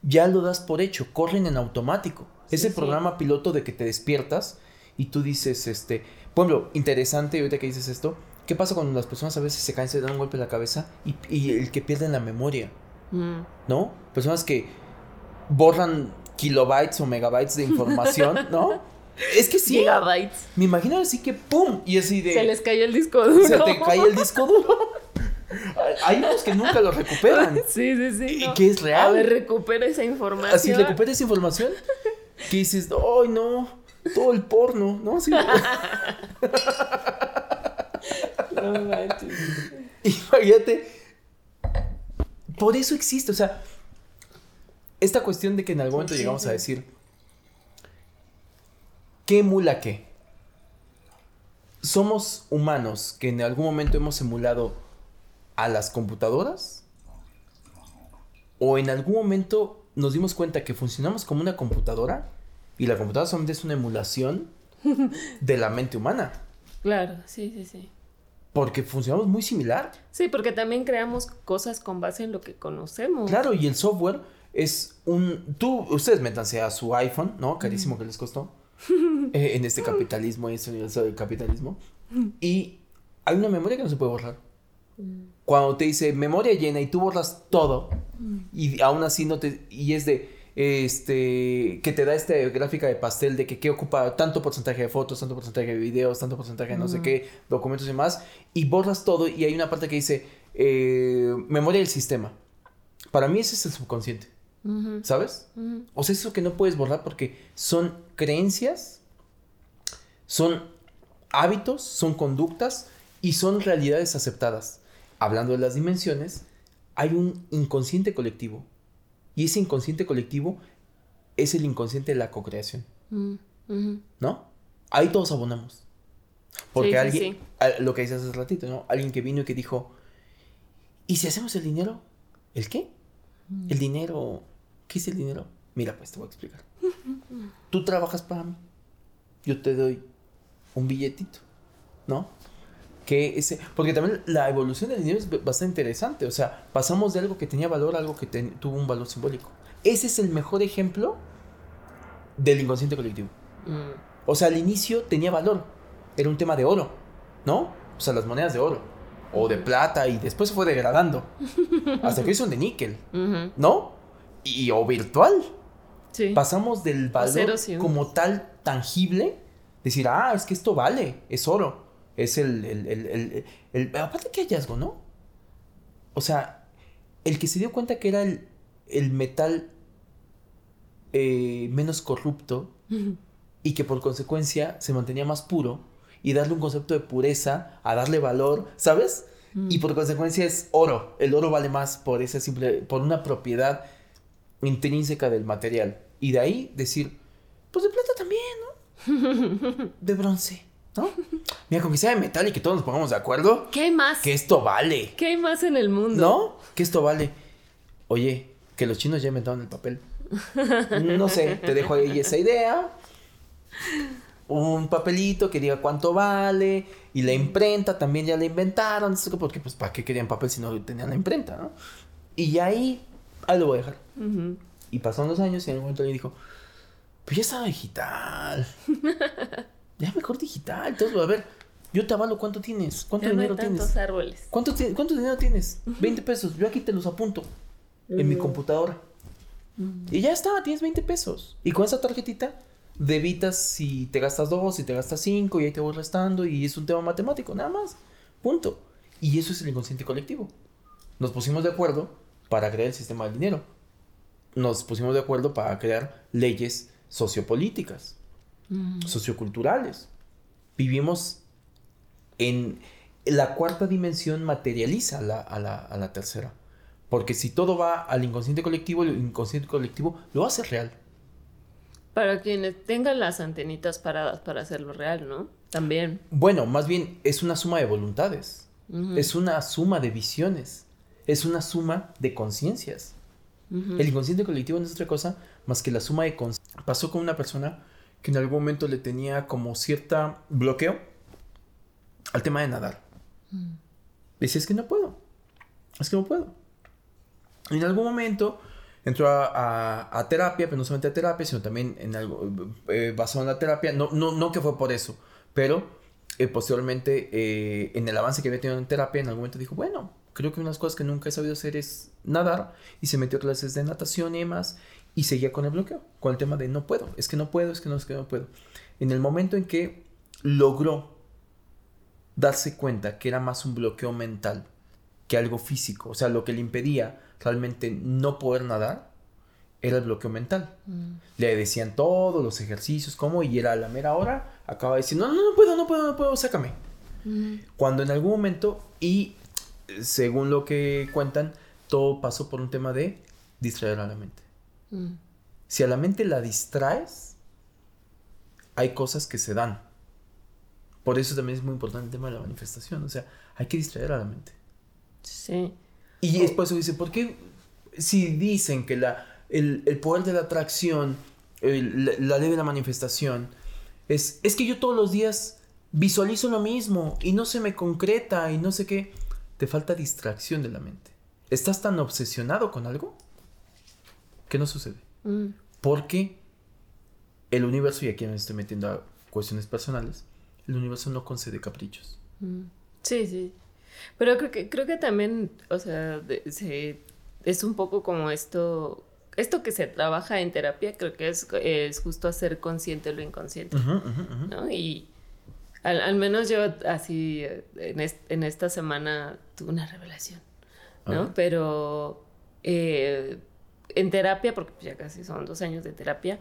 Ya lo das por hecho, corren en automático. Ese programa piloto de que te despiertas y tú dices, este, por ejemplo, interesante, ahorita que dices esto, ¿qué pasa cuando las personas a veces se caen, se dan un golpe en la cabeza y, el que pierden la memoria? Mm. ¿No? Personas que borran kilobytes o megabytes de información, ¿no? Es que sí. Gigabytes. Me imagino así que ¡pum! Y así de. Se les cae el disco duro. Se te cae el disco duro. Hay unos que nunca lo recuperan. Sí, sí, sí. Y que es real. A ver, recupera esa información. Así recupera esa información. Que dices, ¡ay, no! Todo el porno, ¿no? Así. no manches. Imagínate. Por eso existe, o sea esta cuestión de que en algún momento llegamos a decir, ¿qué emula qué? ¿Somos humanos que en algún momento hemos emulado a las computadoras? ¿O en algún momento nos dimos cuenta que funcionamos como una computadora y la computadora solamente es una emulación de la mente humana? Claro, sí, sí, sí. porque funcionamos muy similar. Sí, porque también creamos cosas con base en lo que conocemos. Claro, y el software es un... Tú, ustedes métanse a su iPhone, ¿no? Carísimo que les costó. Eh, en este capitalismo, es el capitalismo. Y hay una memoria que no se puede borrar. Cuando te dice memoria llena y tú borras todo y aún así no te... Y es de este, que te da esta gráfica de pastel de que, qué ocupa tanto porcentaje de fotos, tanto porcentaje de videos, tanto porcentaje de no sé qué, documentos y más, y borras todo y hay una parte que dice eh, memoria del sistema. Para mí ese es el subconsciente, ¿sabes? O sea, eso que no puedes borrar porque son creencias, son hábitos, son conductas y son realidades aceptadas. Hablando de las dimensiones, hay un inconsciente colectivo y ese inconsciente colectivo es el inconsciente de la co-creación. Mm, ¿No? Ahí todos abonamos. Porque alguien, lo que dices hace ratito, ¿no? Alguien que vino y que dijo, ¿y si hacemos el dinero? ¿El qué? Mm. El dinero, ¿qué es el dinero? Mira, pues te voy a explicar. Tú trabajas para mí, yo te doy un billetito, ¿no? Que ese, porque también la evolución del dinero es bastante interesante. O sea, pasamos de algo que tenía valor a algo que tuvo un valor simbólico. Ese es el mejor ejemplo del inconsciente colectivo. Mm. O sea, al inicio tenía valor. Era un tema de oro, ¿no? O sea, las monedas de oro. O de plata y después se fue degradando. hasta que son de níquel, ¿no? Y, o virtual. Sí. Pasamos del valor como tal tangible. Decir, ah, es que esto vale, es oro es el, el, el, el, aparte qué hallazgo, ¿no? O sea, el que se dio cuenta que era el, metal eh, menos corrupto y que por consecuencia se mantenía más puro y darle un concepto de pureza a darle valor, ¿sabes? Y por consecuencia es oro. El oro vale más por esa simple, por una propiedad intrínseca del material. Y de ahí decir, pues de plata también, ¿no? De bronce. ¿No? Mira, con que sea de metal y que todos nos pongamos de acuerdo. ¿Qué hay más? Que esto vale. ¿Qué hay más en el mundo? ¿No? Que esto vale. Oye, que los chinos ya inventaron el papel. No sé, te dejo ahí esa idea. Un papelito que diga cuánto vale. Y la imprenta también ya la inventaron. Porque, pues, ¿para qué querían papel si no tenían la imprenta, no? Y ahí, ahí lo voy a dejar. Y pasaron los años y en algún momento le dijo, pues ya estaba digital. Ya mejor digital. Entonces, a ver, yo te avalo cuánto tienes. ¿Cuánto dinero tienes? árboles. ¿Cuánto, ¿Cuánto dinero tienes? 20 pesos. Yo aquí te los apunto en mi computadora. Y ya está, tienes 20 pesos. Y con esa tarjetita debitas si te gastas dos, si te gastas cinco, y ahí te voy restando. Y es un tema matemático, nada más. Punto. Y eso es el inconsciente colectivo. Nos pusimos de acuerdo para crear el sistema del dinero. Nos pusimos de acuerdo para crear leyes sociopolíticas socioculturales. Vivimos en la cuarta dimensión materializa a la, tercera. Porque si todo va al inconsciente colectivo, el inconsciente colectivo lo hace real. Para quienes tengan las antenitas paradas para hacerlo real, ¿no? También. Bueno, más bien es una suma de voluntades. Es una suma de visiones. Es una suma de conciencias. El inconsciente colectivo no es otra cosa más que la suma de conciencias. Pasó con una persona que en algún momento le tenía como cierta bloqueo al tema de nadar. Mm. Decía, es que no puedo, es que no puedo. Y en algún momento entró a, terapia, pero no solamente a terapia, sino también en algo eh, basado en la terapia. No, no, no que fue por eso, pero eh, posteriormente eh, en el avance que había tenido en terapia, en algún momento dijo, bueno, creo que una de las cosas que nunca he sabido hacer es nadar y se metió a clases de natación y demás y seguía con el bloqueo, con el tema de no puedo, es que no puedo, es que no, es que no puedo. En el momento en que logró darse cuenta que era más un bloqueo mental que algo físico, o sea, lo que le impedía realmente no poder nadar era el bloqueo mental. Mm. Le decían todos los ejercicios, cómo, y era a la mera hora, acaba de decir, no, no, no puedo, no puedo, no puedo, sácame. Mm. Cuando en algún momento, y según lo que cuentan, todo pasó por un tema de distraer a la mente. Mm. Si a la mente la distraes, hay cosas que se dan. Por eso también es muy importante el tema de la manifestación. O sea, hay que distraer a la mente. Sí. Y es por eso dice, ¿por qué si dicen que la, el, poder de la atracción, la, ley de la manifestación, es, es que yo todos los días visualizo lo mismo y no se me concreta y no sé qué. Te falta distracción de la mente. Estás tan obsesionado con algo que no sucede. Mm. Porque el universo, y aquí me estoy metiendo a cuestiones personales, el universo no concede caprichos. Mm. Sí, sí. Pero creo que, creo que también, o sea, es un poco como esto, esto que se trabaja en terapia, creo que es, es justo hacer consciente lo inconsciente, ¿no? Y al, menos yo así, en, esta semana tuve una revelación, ¿no? Pero eh, en terapia, porque ya casi son dos años de terapia,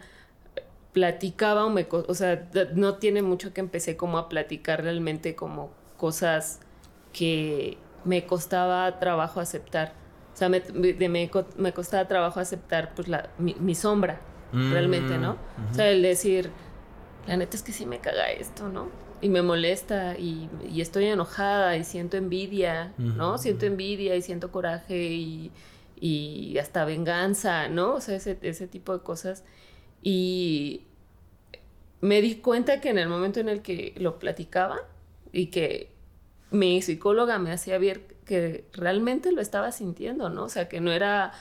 platicaba o me, o sea, no tiene mucho que empecé como a platicar realmente como cosas que me costaba trabajo aceptar. O sea, me, me, costaba trabajo aceptar pues la, mi, sombra, realmente, ¿no? Mm, o sea, el decir, la neta es que sí me caga esto, ¿no? Y me molesta y, y estoy enojada y siento envidia, ¿no? Siento envidia y siento coraje y, y hasta venganza, ¿no? O sea, ese, ese tipo de cosas. Y me di cuenta que en el momento en el que lo platicaba y que mi psicóloga me hacía ver que realmente lo estaba sintiendo, ¿no? O sea, que no era,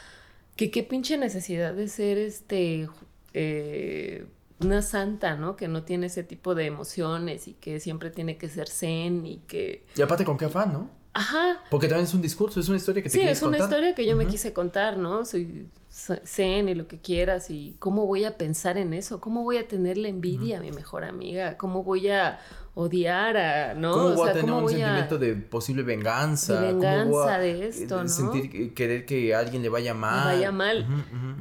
que qué pinche necesidad de ser este, eh, una santa, ¿no? Que no tiene ese tipo de emociones y que siempre tiene que ser zen y que... Y aparte con qué afán, ¿no? Ajá. Porque también es un discurso, es una historia que te sí, Sí, es una historia que yo me quise contar, ¿no? Soy zen y lo que quieras y cómo voy a pensar en eso, cómo voy a tener la envidia a mi mejor amiga, cómo voy a odiar a, ¿no? ¿Cómo voy a tener un sentimiento de posible venganza? De venganza de esto, ¿no? Sentir, querer que a alguien le vaya mal. Le vaya mal.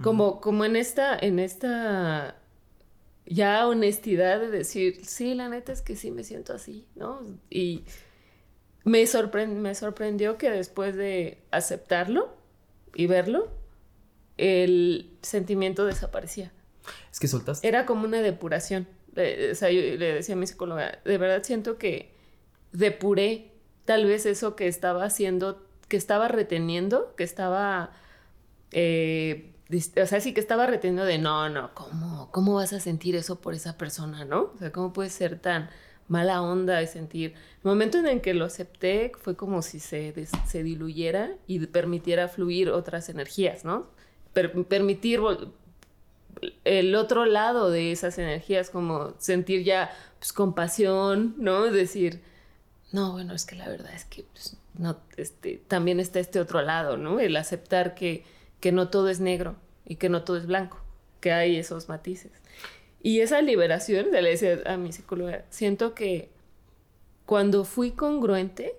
Como, como en esta, en esta ya honestidad de decir, sí, la neta es que sí me siento así, ¿no? Y me, me sorprendió que después de aceptarlo y verlo, el sentimiento desaparecía. Es que soltaste. Era como una depuración. o sea, yo le decía a mi psicóloga, de verdad siento que depuré tal vez eso que estaba haciendo, que estaba reteniendo, que estaba... Eh, o sea, sí que estaba reteniendo de no, no, ¿cómo, ¿cómo vas a sentir eso por esa persona, no? O sea, ¿cómo puedes ser tan mala onda y sentir. El momento en el que lo acepté fue como si se, se diluyera y permitiera fluir otras energías, ¿no? permitir el otro lado de esas energías, como sentir ya pues, compasión, ¿no? Decir, no, bueno, es que la verdad es que pues, no, este, también está este otro lado, ¿no? El aceptar que, que no todo es negro y que no todo es blanco, que hay esos matices. Y esa liberación, le decía a mi psicóloga, siento que cuando fui congruente,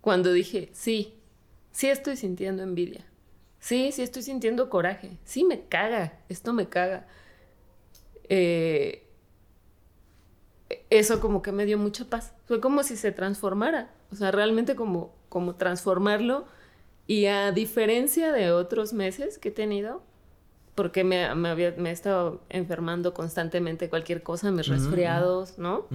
cuando dije, sí, sí estoy sintiendo envidia, Sí, sí estoy sintiendo coraje. Sí, me caga. Esto me caga. Eh, eso como que me dio mucha paz. Fue como si se transformara. O sea, realmente como, como transformarlo. Y a diferencia de otros meses que he tenido, porque me, me, había, me he estado enfermando constantemente cualquier cosa, mis resfriados, ¿no?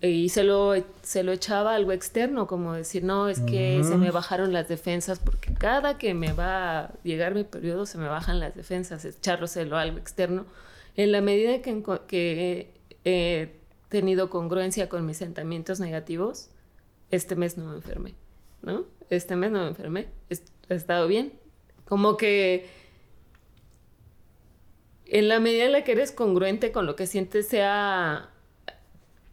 Y se lo, se lo echaba algo externo, como decir, no, es que se me bajaron las defensas, porque cada que me va a llegar mi periodo se me bajan las defensas, echárselo a algo externo. En la medida que, que he tenido congruencia con mis sentimientos negativos, este mes no me enfermé, ¿no? Este mes no me enfermé, he estado bien. Como que en la medida en la que eres congruente con lo que sientes, sea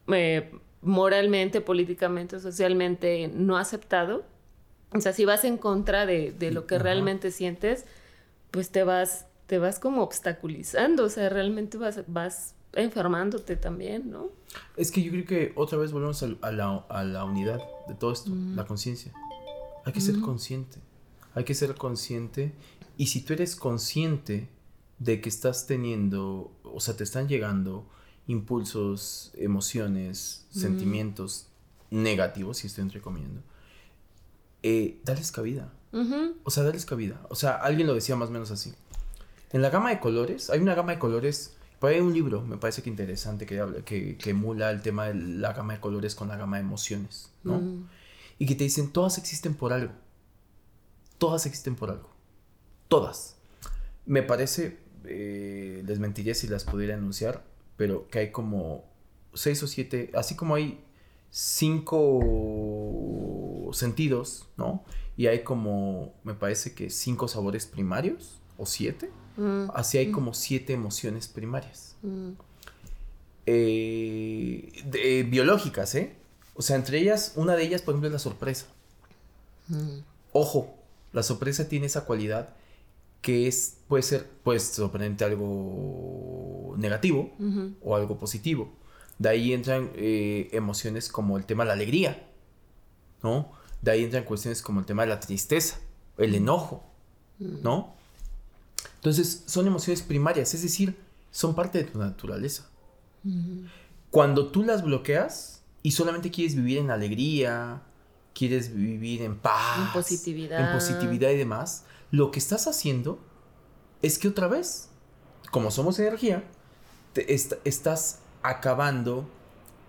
eh, moralmente, políticamente, socialmente no aceptado, o sea, si vas en contra de, lo que realmente sientes, pues te vas, te vas como obstaculizando, o sea, realmente vas, vas enfermándote también, ¿no? Es que yo creo que otra vez volvemos a, la, unidad de todo esto, la conciencia. Hay que ser consciente, hay que ser consciente y si tú eres consciente de que estás teniendo, o sea, te están llegando impulsos, emociones, sentimientos negativos, si estoy entrecomillando, eh, dales cabida. O sea, dales cabida. O sea, alguien lo decía más o menos así. En la gama de colores, hay una gama de colores, hay un libro, me parece que interesante, que, habla, que, que emula el tema de la gama de colores con la gama de emociones, ¿no? Y que te dicen, todas existen por algo. Todas existen por algo. Todas. Me parece eh, les mentiría si las pudiera anunciar, pero que hay como seis o siete, así como hay cinco sentidos, ¿no? Y hay como, me parece que cinco sabores primarios o siete. Mm. Así hay mm. como siete emociones primarias. Mm. Eh, biológicas, ¿eh? O sea, entre ellas, una de ellas, por ejemplo, es la sorpresa. Ojo, la sorpresa tiene esa cualidad que es, puede ser, pues, sorprendente algo negativo o algo positivo. De ahí entran eh, emociones como el tema de la alegría, ¿no? De ahí entran cuestiones como el tema de la tristeza, el enojo, ¿no? Entonces, son emociones primarias, es decir, son parte de tu naturaleza. Cuando tú las bloqueas y solamente quieres vivir en alegría, quieres vivir en paz, en positividad, en positividad y demás, lo que estás haciendo es que otra vez, como somos energía, te estás acabando,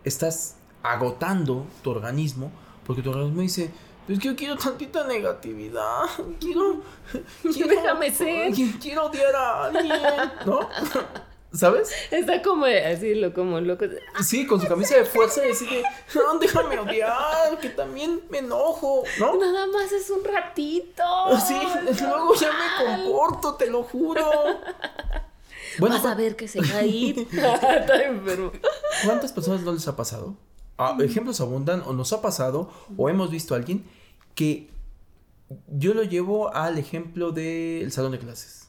estás agotando tu organismo, porque tu organismo dice, pues que yo quiero tantita negatividad, quiero, quiero déjame ser, quiero odiar a alguien, ¿no? ¿Sabes? Está como así, lo, como loco. Sí, con su camisa de fuerza y así que, no, déjame odiar, que también me enojo, ¿no? Nada más es un ratito. Sí, luego ya me comporto, te lo juro. Bueno, Vas a ver que se va a ir. Está enfermo. ¿Cuántas personas no les ha pasado? Ah, ejemplos abundan, o nos ha pasado, o hemos visto a alguien que yo lo llevo al ejemplo del salón de clases.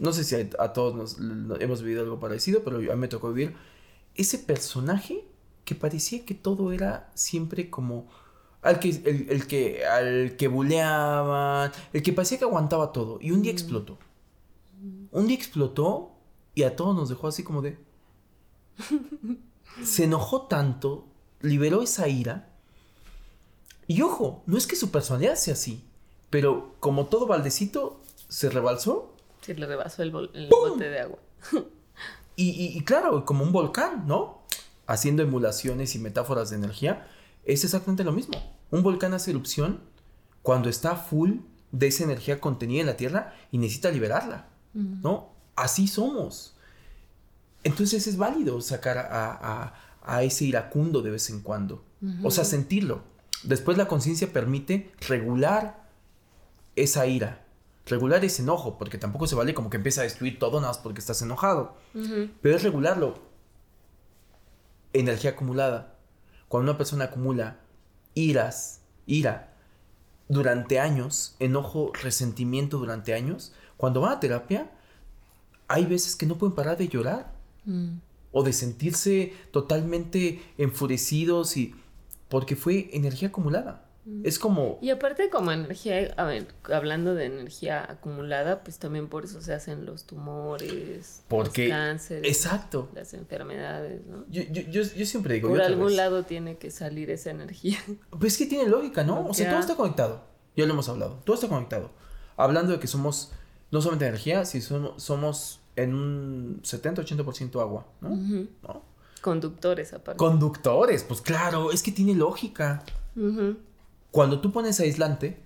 No sé si a, todos nos, hemos vivido algo parecido, pero a mí me tocó vivir ese personaje que parecía que todo era siempre como al que el, que al que buleaban, el que parecía que aguantaba todo y un día mm. explotó. Un día explotó y a todos nos dejó así como de se enojó tanto, liberó esa ira. Y ojo, no es que su personalidad sea así, pero como todo baldecito se rebalsó se le rebasó el, bote de agua. y, claro, como un volcán, ¿no? Haciendo emulaciones y metáforas de energía, es exactamente lo mismo. Un volcán hace erupción cuando está full de esa energía contenida en la Tierra y necesita liberarla, ¿no? Así somos. Entonces es válido sacar a, ese iracundo de vez en cuando. O sea, sentirlo. Después la conciencia permite regular esa ira regular ese enojo, porque tampoco se vale como que empieza a destruir todo nada más porque estás enojado. Pero es regularlo. Energía acumulada. Cuando una persona acumula iras, ira, durante años, enojo, resentimiento durante años, cuando va a terapia, hay veces que no pueden parar de llorar. Mm. O de sentirse totalmente enfurecidos y... Porque fue energía acumulada. Es como... Y aparte como energía, a ver, hablando de energía acumulada, pues también por eso se hacen los tumores, Porque, los cánceres, exacto. las enfermedades, ¿no? Yo, yo, yo, siempre digo... Por algún lado tiene que salir esa energía. Pues es que tiene lógica, ¿no? O sea, todo está conectado. Ya lo hemos hablado. Todo está conectado. Hablando de que somos no solamente energía, sino somos en un 70-80% agua, ¿no? ¿no? Conductores aparte. Conductores, pues claro, es que tiene lógica. Cuando tú pones aislante,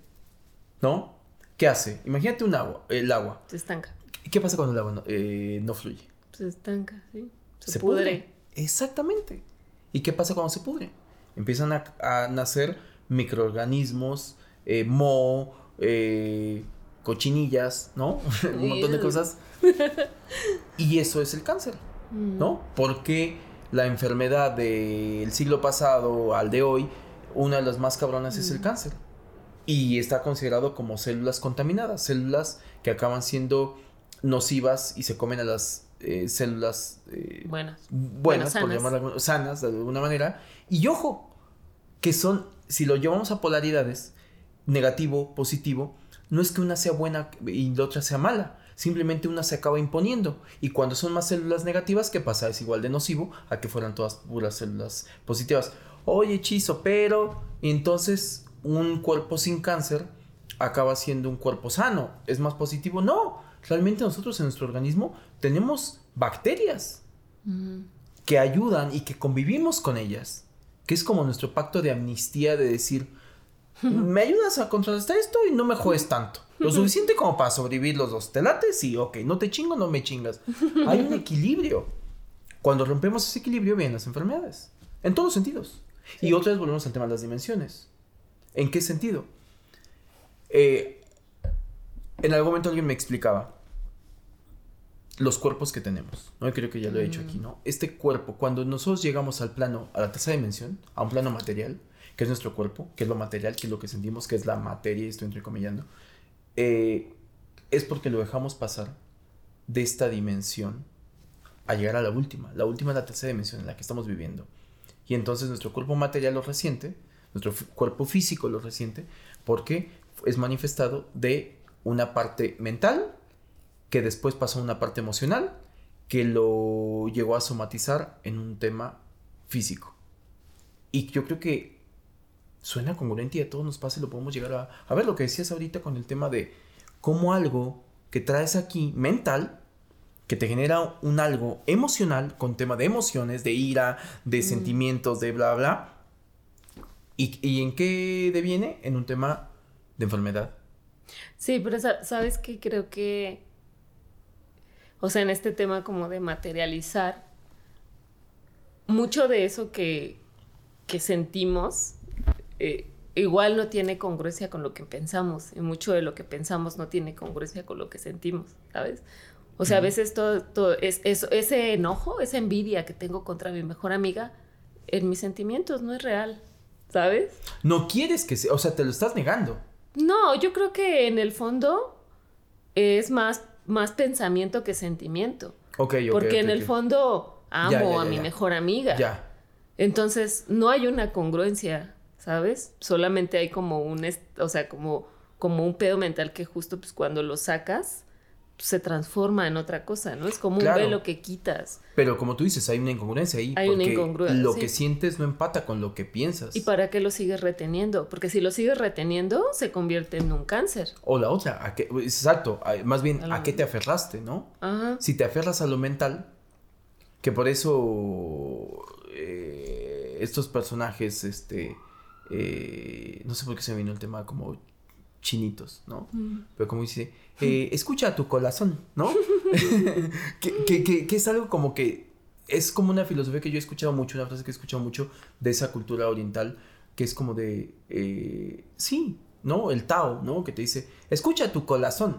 ¿no? ¿Qué hace? Imagínate un agua, el agua. Se estanca. ¿Qué pasa cuando el agua no, eh, fluye? Se estanca, sí. Se, pudre. Exactamente. ¿Y qué pasa cuando se pudre? Empiezan a, nacer microorganismos, eh, moho, eh, cochinillas, ¿no? un montón de cosas. y eso es el cáncer, mm. ¿no? Porque la enfermedad del siglo pasado al de hoy una de las más cabronas es el cáncer. Y está considerado como células contaminadas, células que acaban siendo nocivas y se comen a las eh, células eh, buenas, buenas por llamarlas sanas de alguna manera. Y ojo, que son, si lo llevamos a polaridades, negativo, positivo, no es que una sea buena y la otra sea mala. Simplemente una se acaba imponiendo. Y cuando son más células negativas, ¿qué pasa? Es igual de nocivo a que fueran todas puras células positivas oye, hechizo, pero entonces un cuerpo sin cáncer acaba siendo un cuerpo sano, es más positivo. No, realmente nosotros en nuestro organismo tenemos bacterias que ayudan y que convivimos con ellas, que es como nuestro pacto de amnistía de decir, me ayudas a contrarrestar esto y no me juegues tanto. Lo suficiente como para sobrevivir los dos. ¿Te late? Sí, ok. No te chingo, no me chingas. Hay un equilibrio. Cuando rompemos ese equilibrio vienen las enfermedades. En todos sentidos. Y otra vez volvemos al tema de las dimensiones. ¿En qué sentido? Eh, en algún momento alguien me explicaba los cuerpos que tenemos, ¿no? creo que ya lo he dicho aquí, ¿no? Este cuerpo, cuando nosotros llegamos al plano, a la tercera dimensión, a un plano material, que es nuestro cuerpo, que es lo material, que es lo que sentimos, que es la materia, estoy entrecomillando, eh, es porque lo dejamos pasar de esta dimensión a llegar a la última. La última es la tercera dimensión en la que estamos viviendo. Y entonces nuestro cuerpo material lo resiente, nuestro cuerpo físico lo resiente, porque es manifestado de una parte mental que después pasó a una parte emocional que lo llegó a somatizar en un tema físico. Y yo creo que suena congruente y a todos nos pasa y lo podemos llegar a, a ver lo que decías ahorita con el tema de cómo algo que traes aquí mental que te genera un algo emocional con tema de emociones, de ira, de sentimientos, de bla, bla. ¿Y, ¿Y, en qué deviene? En un tema de enfermedad. Sí, pero sabes que creo que, o sea, en este tema como de materializar, mucho de eso que, que sentimos, eh, igual no tiene congruencia con lo que pensamos, y mucho de lo que pensamos no tiene congruencia con lo que sentimos, ¿sabes? O sea, a veces todo, todo es, ese enojo, esa envidia que tengo contra mi mejor amiga, en mis sentimientos no es real, ¿sabes? No quieres que sea, o sea, te lo estás negando. No, yo creo que en el fondo es más, más pensamiento que sentimiento. Ok, ok. Porque en el fondo amo a mi mejor amiga. Ya. Entonces, no hay una congruencia, ¿sabes? Solamente hay como un, o sea, como, como un pedo mental que justo pues cuando lo sacas, se transforma en otra cosa, ¿no? Es como un velo que quitas. Pero como tú dices, hay una incongruencia ahí. Hay una incongruencia. Lo que sientes no empata con lo que piensas. ¿Y para qué lo sigues reteniendo? Porque si lo sigues reteniendo, se convierte en un cáncer. O la otra, ¿a qué? exacto, más bien, ¿a, qué te aferraste, no? Ajá. Si te aferras a lo mental, que por eso eh, estos personajes, este, eh, no sé por qué se me vino el tema como chinitos, ¿no? Pero como dice, eh, escucha a tu corazón, ¿no? que, es algo como que es como una filosofía que yo he escuchado mucho, una frase que he escuchado mucho de esa cultura oriental, que es como de, eh, sí, ¿no? El Tao, ¿no? Que te dice, escucha a tu corazón,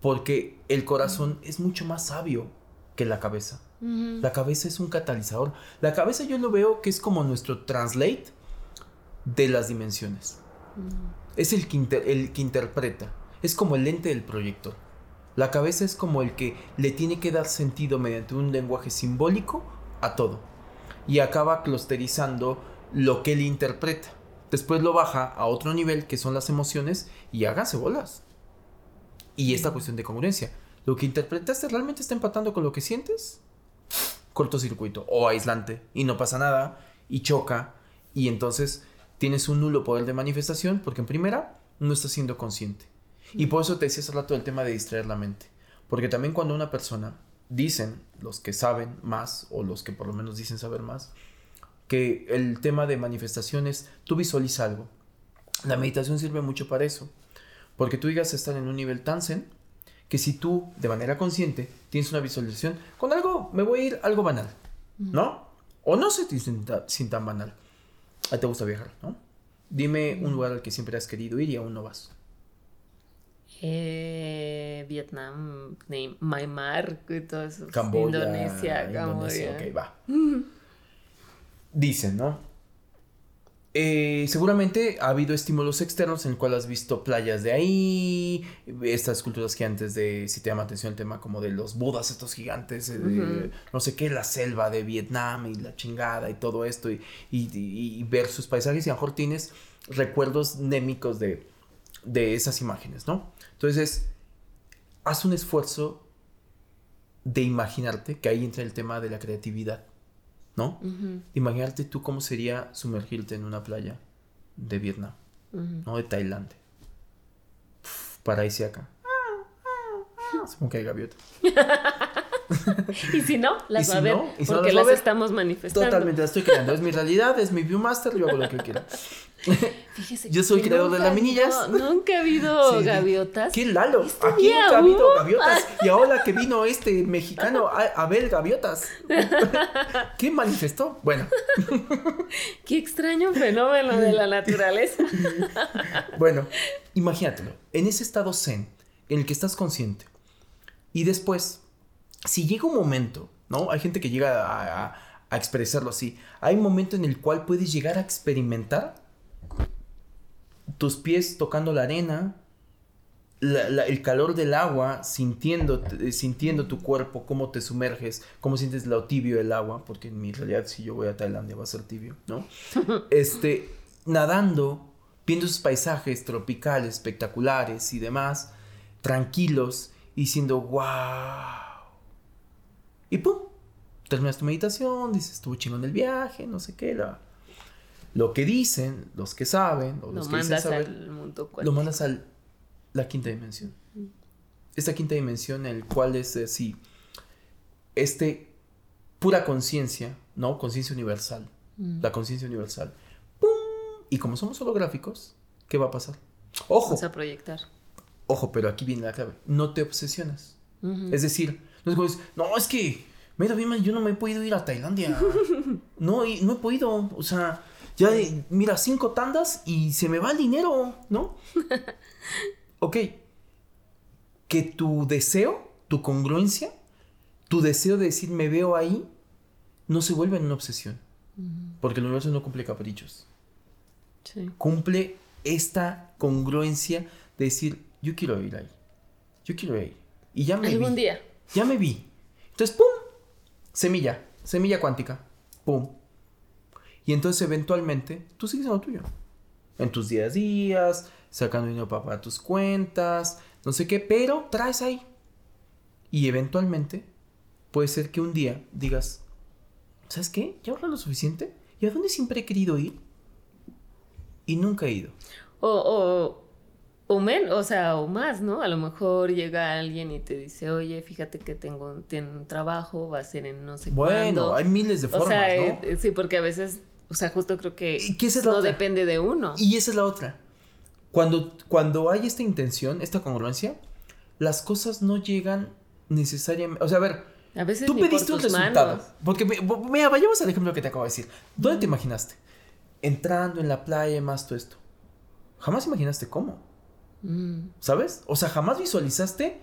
porque el corazón es mucho más sabio que la cabeza. La cabeza es un catalizador. La cabeza yo lo veo que es como nuestro translate de las dimensiones. Es el que, el que interpreta. Es como el lente del proyector. La cabeza es como el que le tiene que dar sentido mediante un lenguaje simbólico a todo. Y acaba clusterizando lo que él interpreta. Después lo baja a otro nivel que son las emociones y hágase bolas. Y esta cuestión de congruencia. Lo que interpretaste realmente está empatando con lo que sientes. Cortocircuito o aislante. Y no pasa nada. Y choca. Y entonces tienes un nulo poder de manifestación porque en primera no estás siendo consciente. Y por eso te decía hace rato el tema de distraer la mente. Porque también cuando una persona, dicen los que saben más o los que por lo menos dicen saber más, que el tema de manifestaciones, tú visualizas algo. La meditación sirve mucho para eso. Porque tú a estar en un nivel tan zen que si tú de manera consciente tienes una visualización con algo, me voy a ir algo banal, ¿no? O no se te sin tan banal a te gusta viajar, ¿no? Dime un lugar al que siempre has querido ir y aún no vas. Eh, Vietnam, Myanmar, y todo eso. Camboya, Indonesia, Camboya. ok, va. Dicen, ¿no? Eh, seguramente ha habido estímulos externos en el cual has visto playas de ahí, estas culturas gigantes de, si te llama atención el tema como de los budas, estos gigantes, eh, no sé qué, la selva de Vietnam y la chingada y todo esto, y, ver sus paisajes y a lo mejor tienes recuerdos némicos de, de esas imágenes, ¿no? Entonces, haz un esfuerzo de imaginarte, que ahí entra el tema de la creatividad. ¿No? Imagínate tú cómo sería sumergirte en una playa de Vietnam, ¿no? De Tailandia. Para acá. Supongo que hay gaviota. y si no, las va a ver. porque las, estamos manifestando. Totalmente, las estoy creando. Es mi realidad, es mi Viewmaster, yo hago lo que quiera. Fíjese Yo soy creador de laminillas. habido- Nunca ha habido Sí. gaviotas. ¿Qué Lalo? Este Aquí día nunca ha habido gaviotas. Y ahora que vino este mexicano a, a ver gaviotas. ¿Qué manifestó? Bueno, Qué extraño fenómeno de la naturaleza. bueno, imagínatelo. En ese estado zen, en el que estás consciente. Y después, si llega un momento, ¿no? Hay gente que llega a, a- a expresarlo así. Hay un momento en el cual puedes llegar a experimentar tus pies tocando la arena, la- la- el calor del agua, sintiendo, eh, sintiendo tu cuerpo, cómo te sumerges, cómo sientes lo tibio del agua, porque en mi realidad si yo voy a Tailandia va a ser tibio, ¿no? Este, nadando, viendo esos paisajes tropicales, espectaculares y demás, tranquilos, y diciendo, wow. Y pum, terminas tu meditación, dices, estuvo chingón el viaje, no sé qué, la- lo que dicen, los que saben, o Lo los que dicen mandas saber, al mundo lo cuántico. mandas a la quinta dimensión. Esta quinta dimensión en el cual es así, este pura conciencia, ¿no? Conciencia universal, Mm. la conciencia universal. ¡Pum! Y como somos holográficos, ¿qué va a pasar? Ojo, Vamos a proyectar. ojo, pero aquí viene la clave, no te obsesionas. Es decir, no es no, es que, mira, yo no me he podido ir a Tailandia. No, no he podido, o sea, ya, mira, cinco tandas y se me va el dinero, ¿no? ok, que tu deseo, tu congruencia, tu deseo de decir me veo ahí, no se vuelva en una obsesión. Porque el universo no cumple caprichos. Sí. Cumple esta congruencia de decir, yo quiero ir ahí. Yo quiero ir. Y ya me Algún vi. día. Ya me vi. Entonces, ¡pum! Semilla. Semilla cuántica. ¡Pum! Y entonces eventualmente tú sigues en lo tuyo. En tus días a días, sacando dinero para pagar tus cuentas, no sé qué, pero traes ahí. Y eventualmente puede ser que un día digas, ¿sabes qué? Ya ahorré lo suficiente. ¿Y a dónde siempre he querido ir? Y nunca he ido. O, o, o, men- o sea, o más, ¿no? A lo mejor llega alguien y te dice, oye, fíjate que tengo tiene un trabajo, va a ser en no sé Bueno, cuándo. hay miles de formas, o sea, ¿no? eh, sí, porque a veces, o sea, justo creo que ¿Y qué esa es la no otra? depende de uno. Y esa es la otra. Cuando, cuando hay esta intención, esta congruencia, las cosas no llegan necesariamente. O sea, a ver, A veces tú pediste un resultado. manos. Porque, mira, vayamos al ejemplo que te acabo de decir. ¿Dónde te imaginaste? Entrando en la playa más todo esto. Jamás imaginaste cómo. Mm. ¿Sabes? O sea, jamás visualizaste.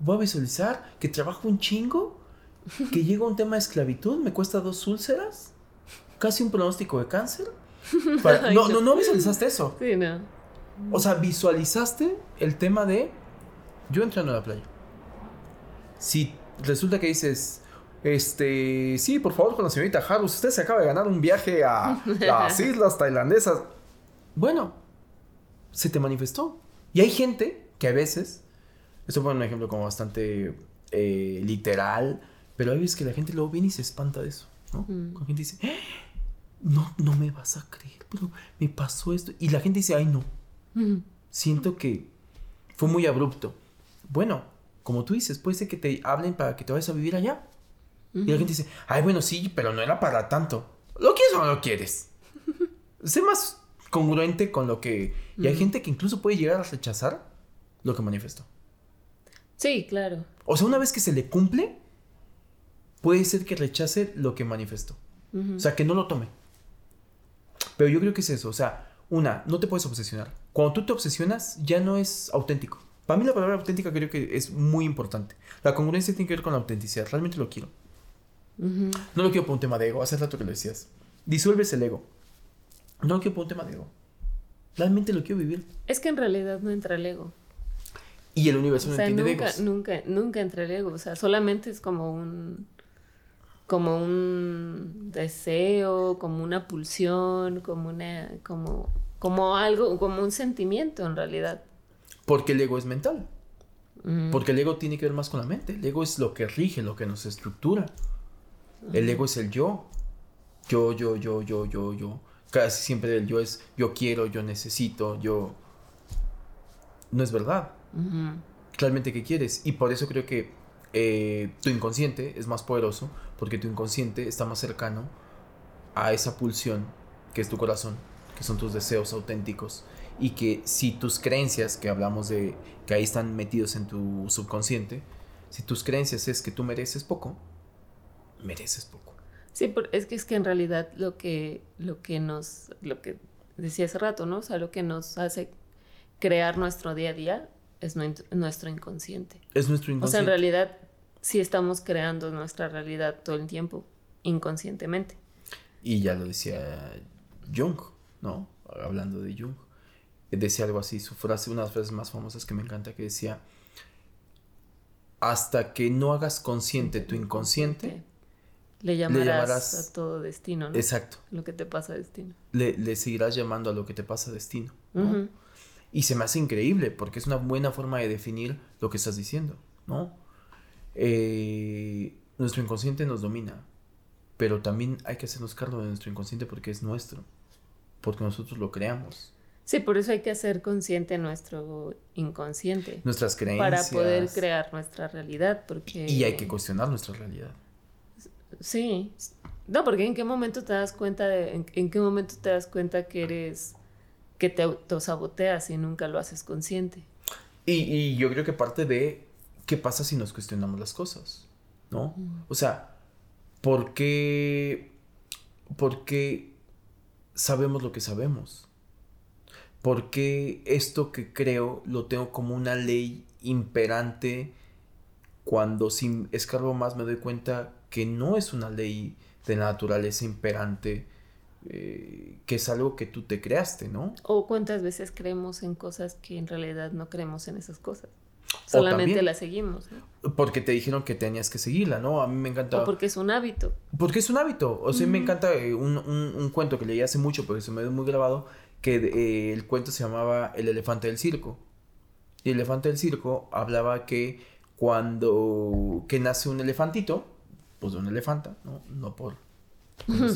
Voy a visualizar que trabajo un chingo. Que llega un tema de esclavitud. Me cuesta dos úlceras. Casi un pronóstico de cáncer. para- Ay, no, no. no, visualizaste eso. Sí, no. O sea, visualizaste el tema de yo entrando a la playa. Si resulta que dices, este, sí, por favor, con la señorita Harus, usted se acaba de ganar un viaje a las islas tailandesas. Bueno, se te manifestó. Y hay gente que a veces, esto fue un ejemplo como bastante eh, literal, pero hay veces que la gente luego viene y se espanta de eso, ¿no? Mm. Gente dice, "Eh, no, no me vas a creer, pero me pasó esto. Y la gente dice, ay, no, siento que fue muy abrupto. Bueno, como tú dices, puede ser que te hablen para que te vayas a vivir allá. Y la gente dice, ay, bueno, sí, pero no era para tanto. ¿Lo quieres o no lo quieres? sé más congruente con lo que... Y hay gente que incluso puede llegar a rechazar lo que manifestó. Sí, claro. O sea, una vez que se le cumple, puede ser que rechace lo que manifestó. O sea, que no lo tome. Pero yo creo que es eso. O sea, una, no te puedes obsesionar. Cuando tú te obsesionas, ya no es auténtico. Para mí la palabra auténtica creo que es muy importante. La congruencia tiene que ver con la autenticidad. Realmente lo quiero. Ujú. No lo quiero por un tema de ego. Hace rato que lo decías. Disuelves el ego. No lo quiero por un tema de ego. Realmente lo quiero vivir. Es que en realidad no entra el ego. Y el universo O no sea, entiende de nunca, egos. nunca, nunca entra el ego. O sea, solamente es como un como un deseo, como una pulsión, como una, como, como algo, como un sentimiento en realidad. Porque el ego es mental. Mm. Porque el ego tiene que ver más con la mente. El ego es lo que rige, lo que nos estructura. El ego es el yo. Yo, yo, yo, yo, yo, yo. Casi siempre el yo es yo quiero, yo necesito, yo. No es verdad. Realmente qué quieres. Y por eso creo que eh, tu inconsciente es más poderoso. Porque tu inconsciente está más cercano a esa pulsión que es tu corazón. que son tus deseos auténticos, y que si tus creencias, que hablamos de que ahí están metidos en tu subconsciente, si tus creencias es que tú mereces poco, mereces poco. Sí, es que es que en realidad lo que, lo que nos, lo que decía hace rato, ¿no? O sea, lo que nos hace crear nuestro día a día es nuestro inconsciente. Es nuestro inconsciente. O sea, en realidad sí estamos creando nuestra realidad todo el tiempo, inconscientemente. Y ya lo decía Jung, ¿no? Hablando de Jung. Decía algo así, su frase, una de las frases más famosas que me encanta, que decía, hasta que no hagas consciente tu inconsciente, le llamarás, a todo destino, ¿no? Exacto. Lo que te pasa a destino. Le, seguirás llamando a lo que te pasa a destino. ¿no? Y se me hace increíble porque es una buena forma de definir lo que estás diciendo, ¿no? Eh, nuestro inconsciente nos domina, pero también hay que hacernos cargo de nuestro inconsciente porque es nuestro, porque nosotros lo creamos. Sí, por eso hay que hacer consciente nuestro inconsciente. Nuestras creencias. Para poder crear nuestra realidad, porque... Y hay que cuestionar nuestra realidad. Sí. No, porque en qué momento te das cuenta de... En, qué momento te das cuenta que eres... que te autosaboteas y nunca lo haces consciente. Y, y yo creo que parte de qué pasa si nos cuestionamos las cosas, ¿no? O sea, ¿por qué... ¿Por qué sabemos lo que sabemos? porque esto que creo lo tengo como una ley imperante cuando sin escarbo más me doy cuenta que no es una ley de naturaleza imperante, eh, que es algo que tú te creaste, ¿no? O cuántas veces creemos en cosas que en realidad no creemos en esas cosas. Solamente la seguimos, ¿no? Porque te dijeron que tenías que seguirla, ¿no? A mí me encanta... O porque es un hábito. Porque es un hábito. O sea, me encanta eh, un, un, cuento que leí hace mucho porque se me dio muy grabado, que eh, el cuento se llamaba El elefante del circo. Y el elefante del circo hablaba que cuando que nace un elefantito, pues de una elefanta, ¿no? No por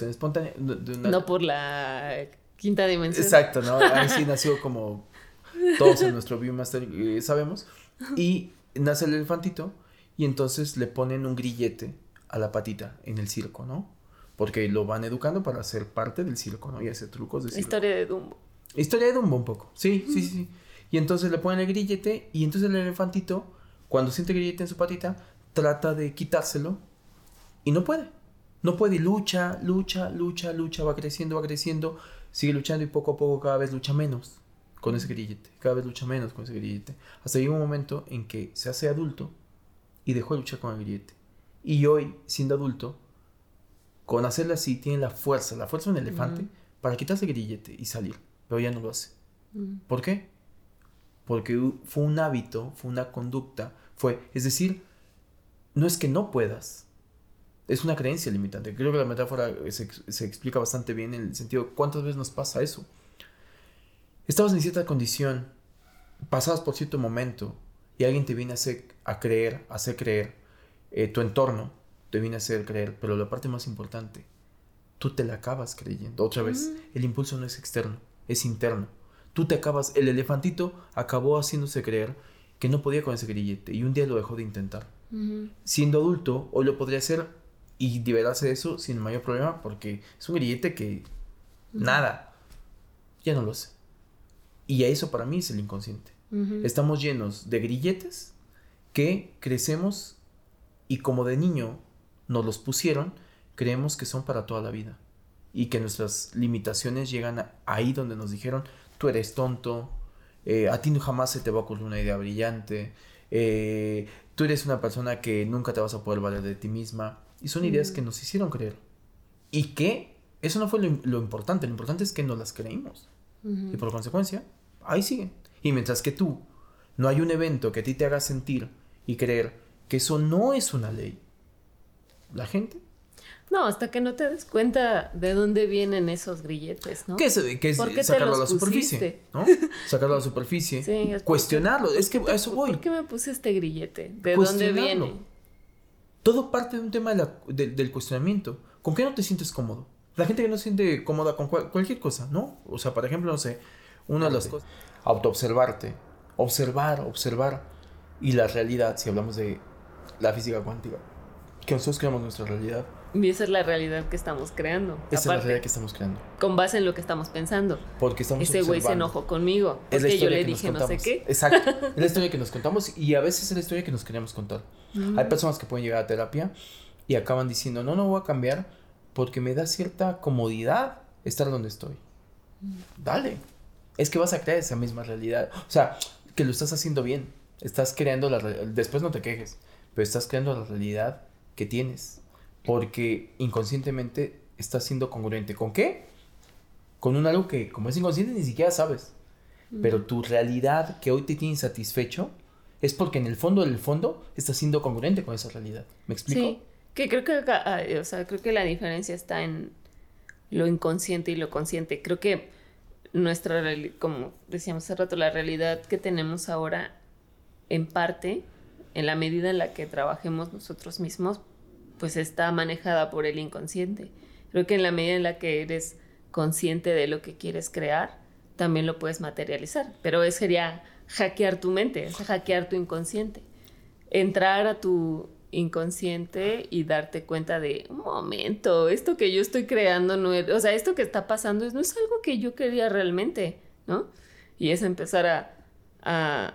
espontánea. No por la quinta dimensión. Exacto, ¿no? Ahí sí nació como todos en nuestro Viewmaster eh, sabemos. Y nace el elefantito y entonces le ponen un grillete a la patita en el circo, ¿no? porque lo van educando para ser parte del circo, ¿no? Y hacer trucos de circo. Historia de Dumbo. Historia de Dumbo un poco, sí, sí, sí. Y entonces le ponen el grillete y entonces el elefantito, cuando siente grillete en su patita, trata de quitárselo y no puede. No puede y lucha, lucha, lucha, lucha, va creciendo, va creciendo, sigue luchando y poco a poco cada vez lucha menos con ese grillete, cada vez lucha menos con ese grillete. Hasta llega un momento en que se hace adulto y dejó de luchar con el grillete. Y hoy, siendo adulto, con hacerlo así tiene la fuerza, la fuerza de un elefante para quitarse el grillete y salir, pero ya no lo hace. ¿Por qué? Porque fue un hábito, fue una conducta, fue, es decir, no es que no puedas, es una creencia limitante. Creo que la metáfora se, se explica bastante bien en el sentido, ¿cuántas veces nos pasa eso? Estabas en cierta condición, pasabas por cierto momento y alguien te viene a hacer a creer, a hacer creer eh, tu entorno te viene a hacer creer, pero la parte más importante, tú te la acabas creyendo. Otra vez, el impulso no es externo, es interno. Tú te acabas, el elefantito acabó haciéndose creer que no podía con ese grillete y un día lo dejó de intentar. Siendo adulto, hoy lo podría hacer y liberarse de eso sin mayor problema porque es un grillete que nada, ya no lo sé. Y eso para mí es el inconsciente. Estamos llenos de grilletes que crecemos y como de niño nos los pusieron, creemos que son para toda la vida. Y que nuestras limitaciones llegan ahí donde nos dijeron, tú eres tonto, eh, a ti jamás se te va a ocurrir una idea brillante, eh, tú eres una persona que nunca te vas a poder valer de ti misma. Y son ideas que nos hicieron creer. Y que eso no fue lo, importante, lo importante es que nos las creímos. Y por consecuencia, ahí siguen. Y mientras que tú no hay un evento que a ti te haga sentir y creer que eso no es una ley, la gente. No, hasta que no te des cuenta de dónde vienen esos grilletes, ¿no? ¿Qué es, qué es sacarlo a la superficie? ¿no? Sacarlo a la superficie. sí, cuestionarlo. Es que a eso voy. ¿Por qué me puse este grillete? ¿De dónde viene? Todo parte de un tema del cuestionamiento. ¿Con qué no te sientes cómodo? La gente que no se siente cómoda con cualquier cosa, ¿no? O sea, por ejemplo, no sé, una de las cosas. Autoobservarte. Observar, observar. Y la realidad, si hablamos de la física cuántica que nosotros creamos nuestra realidad, Y esa es la realidad que estamos creando. Esa es la realidad que estamos creando. Con base en lo que estamos pensando. Porque estamos Ese güey se enojó conmigo. Es porque yo le dije no sé qué. Exacto. es la historia que nos contamos y a veces es la historia que nos queríamos contar. Hay personas que pueden llegar a terapia y acaban diciendo, no, no voy a cambiar porque me da cierta comodidad estar donde estoy. Dale. Es que vas a crear esa misma realidad. O sea, que lo estás haciendo bien. Estás creando la Después no te quejes, pero estás creando la realidad que tienes porque inconscientemente estás siendo congruente. ¿Con qué? Con un algo que como es inconsciente ni siquiera sabes. Pero tu realidad que hoy te tiene insatisfecho es porque en el fondo del fondo estás siendo congruente con esa realidad. ¿Me explico? Sí, que creo que, o sea, creo que la diferencia está en lo inconsciente y lo consciente. Creo que nuestra, como decíamos hace rato, la realidad que tenemos ahora, en parte, en la medida en la que trabajemos nosotros mismos, pues está manejada por el inconsciente. Creo que en la medida en la que eres consciente de lo que quieres crear, también lo puedes materializar. Pero eso sería hackear tu mente, es hackear tu inconsciente. Entrar a tu inconsciente y darte cuenta de, un momento, esto que yo estoy creando no es, o sea, esto que está pasando no es algo que yo quería realmente, ¿no? Y es empezar a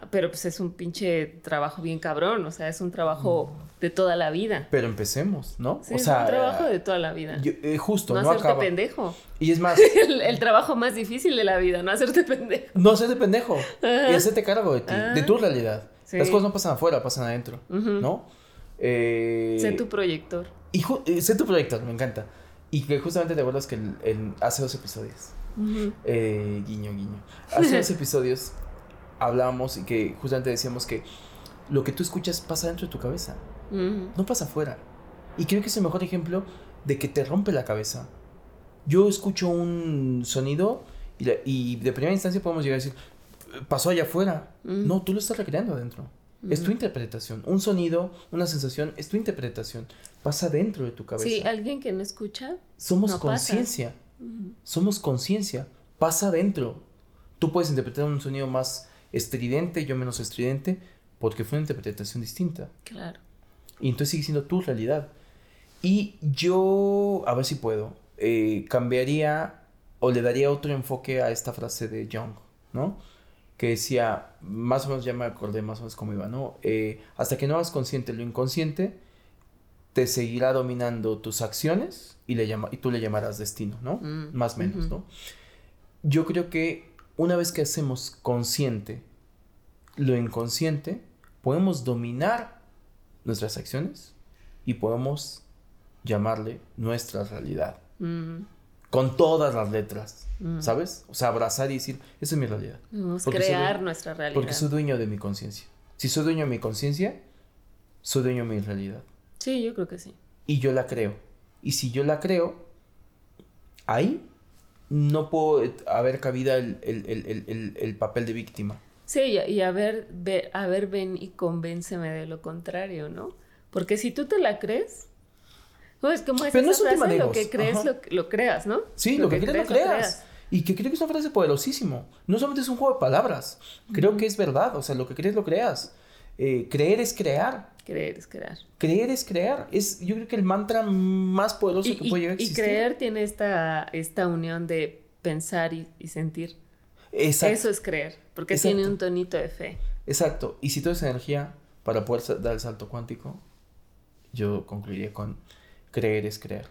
pero pues es un pinche trabajo bien cabrón, o sea, es un trabajo mm. de toda la vida. Pero empecemos, ¿no? o sea, es un trabajo de toda la vida. Eh, justo, no, no hacerte pendejo. Y es más... el, trabajo más difícil de la vida, no hacerte pendejo. No hacerte pendejo. Y hacerte cargo de ti, de tu realidad. Las cosas no pasan afuera, pasan adentro, ¿no? Eh... Sé tu proyector. Y eh, sé tu proyector, me encanta. Y que justamente te acuerdas que hace dos episodios, eh, guiño, guiño, hace dos episodios hablábamos y que justamente decíamos que lo que tú escuchas pasa dentro de tu cabeza, no pasa afuera. Y creo que es el mejor ejemplo de que te rompe la cabeza. Yo escucho un sonido y, de primera instancia podemos llegar a decir, pasó allá afuera. No, tú lo estás recreando adentro. Es tu interpretación. Un sonido, una sensación, es tu interpretación. Pasa dentro de tu cabeza. Sí, alguien que no escucha. Somos conciencia. Somos conciencia. Pasa dentro. Tú puedes interpretar un sonido más estridente, yo menos estridente, porque fue una interpretación distinta. Claro. Y entonces sigue siendo tu realidad. Y yo, a ver si puedo, eh, cambiaría o le daría otro enfoque a esta frase de Jung, ¿no? Que decía, más o menos ya me acordé más o menos cómo iba, ¿no? Eh, hasta que no hagas consciente lo inconsciente, te seguirá dominando tus acciones y, le llama, y tú le llamarás destino, ¿no? Mm, más o menos, ¿no? Yo creo que una vez que hacemos consciente lo inconsciente, podemos dominar nuestras acciones y podemos llamarle nuestra realidad. Mm. Con todas las letras, mm. ¿sabes? O sea, abrazar y decir, esa es mi realidad. crear nuestra realidad. Porque soy dueño de mi conciencia. Si soy dueño de mi conciencia, soy dueño de mi realidad. Sí, yo creo que sí. Y yo la creo. Y si yo la creo, ahí no puedo haber cabida el, papel de víctima. Sí, y a ver, a ver, ven y convénceme de lo contrario, ¿no? Porque si tú te la crees, pues como es Pero esa frase, lo que crees, lo, creas, ¿no? Sí, lo, que, crees, lo creas. Y que creo que es una frase poderosísimo. No solamente es un juego de palabras, creo que es verdad, o sea, lo que crees, lo creas. Eh, creer es crear. Creer es crear. Creer es crear. Es, yo creo que el mantra más poderoso que puede llegar a existir. Y creer tiene esta, esta unión de pensar y, sentir. Exacto. Eso es creer, porque tiene un tonito de fe. Exacto. Y si toda esa energía para poder dar el salto cuántico, yo concluiría con creer es crear.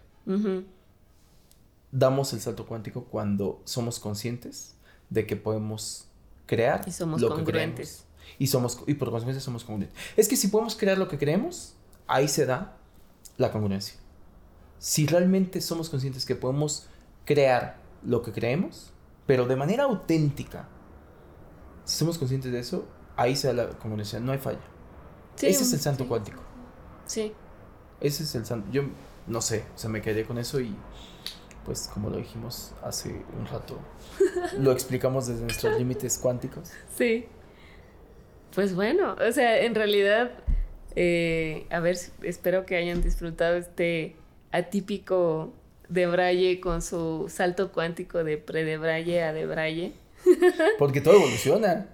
Damos el salto cuántico cuando somos conscientes de que podemos crear y somos lo congruentes y, somos, y por consecuencia somos congruentes. Es que si podemos crear lo que creemos, ahí se da la congruencia. Si realmente somos conscientes que podemos crear lo que creemos, pero de manera auténtica, si somos conscientes de eso, ahí se da la congruencia, no hay falla. Ese es el santo cuántico. Sí. Ese es el santo. Yo no sé, o sea, me quedé con eso y pues como lo dijimos hace un rato, lo explicamos desde nuestros límites cuánticos. Sí. Pues bueno, o sea, en realidad, eh, a ver, espero que hayan disfrutado este atípico de Braille con su salto cuántico de pre Braille a de Braille. Porque todo evoluciona.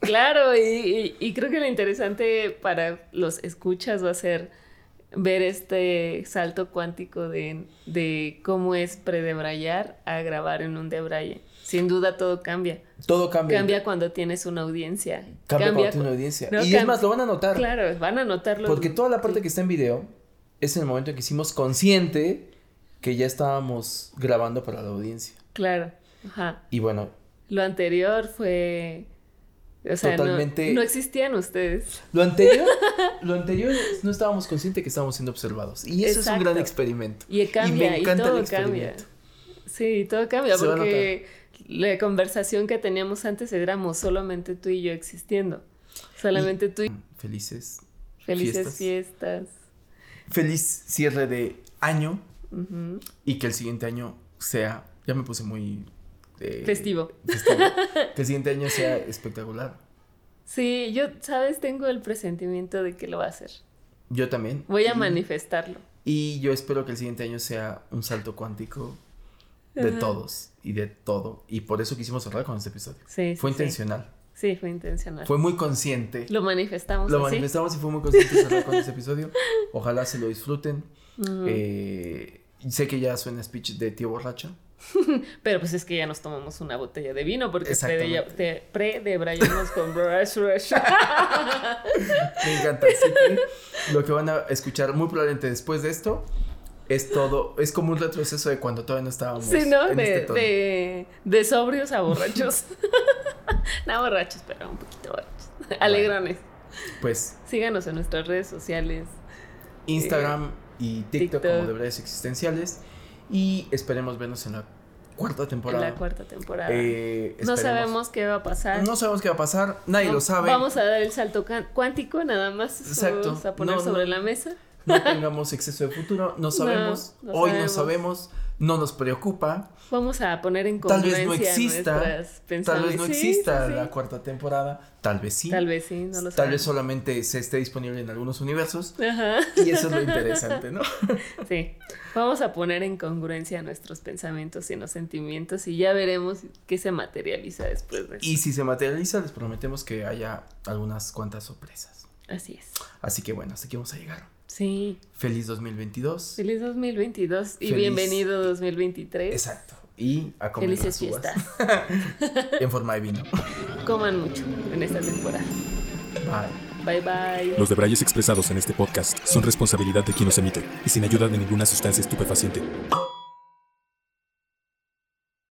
Claro, y, creo que lo interesante para los escuchas va a ser ver este salto cuántico de, de cómo es predebrayar a grabar en un debraye. Sin duda todo cambia. Todo cambia. Cambia cuando tienes una audiencia. Cambia, cuando tienes una audiencia. y es más, lo van a notar. Claro, van a notarlo. Porque toda la parte que está en video es en el momento en que hicimos consciente que ya estábamos grabando para la audiencia. Claro. Ajá. Y bueno. Lo anterior fue o sea, Totalmente. No, existían ustedes. Lo anterior, lo anterior no estábamos conscientes que estábamos siendo observados. Y eso es un gran experimento. Y cambia, y, todo cambia. Sí, todo cambia, porque la conversación que teníamos antes éramos solamente tú y yo existiendo. Solamente tú y Felices. Felices fiestas. Feliz cierre de año. Y que el siguiente año sea. Ya me puse muy festivo. Que el siguiente año sea espectacular. Sí, yo, sabes, tengo el presentimiento de que lo va a hacer. Yo también. Voy a manifestarlo. Y yo espero que el siguiente año sea un salto cuántico de todos y de todo. Y por eso quisimos cerrar con este episodio. Sí. Fue intencional. Sí, fue intencional. Fue muy consciente. Lo manifestamos. Lo manifestamos y fue muy consciente cerrar con este episodio. Ojalá se lo disfruten. Eh, sé que ya suena speech de tío borracho. Pero pues es que ya nos tomamos una botella de vino porque pre-debrayamos con Brush Rush. Me encanta. lo que van a escuchar muy probablemente después de esto es todo, es como un retroceso de cuando todavía no estábamos. Sí, ¿no? de, este de, de, sobrios a borrachos. no borrachos, pero un poquito borrachos. Alegrones. Pues. Síganos en nuestras redes sociales. Instagram y TikTok, TikTok. como Debrayes Existenciales. Y esperemos vernos en la cuarta temporada. En la cuarta temporada. Eh, no sabemos qué va a pasar. No sabemos qué va a pasar, nadie lo sabe. Vamos a dar el salto cuántico, nada más. Exacto. Vamos a poner sobre la mesa. No tengamos exceso de futuro, no sabemos. Hoy no sabemos, no nos preocupa. Vamos a poner en Tal vez no exista. Tal vez no exista la cuarta temporada. Tal vez sí. Tal vez sí, no lo Tal vez solamente se esté disponible en algunos universos. Ajá. Y eso es lo interesante, ¿no? Sí. Vamos a poner en congruencia nuestros pensamientos y los sentimientos y ya veremos qué se materializa después de eso. Y si se materializa, les prometemos que haya algunas cuantas sorpresas. Así es. Así que bueno, hasta aquí vamos a llegar. Sí. Feliz 2022. Feliz 2022 y bienvenido 2023. Exacto. Y a comer Felices fiestas. en forma de vino. Coman mucho en esta temporada. Bye. Bye bye. Los debrayes expresados en este podcast son responsabilidad de quien los emite y sin ayuda de ninguna sustancia estupefaciente.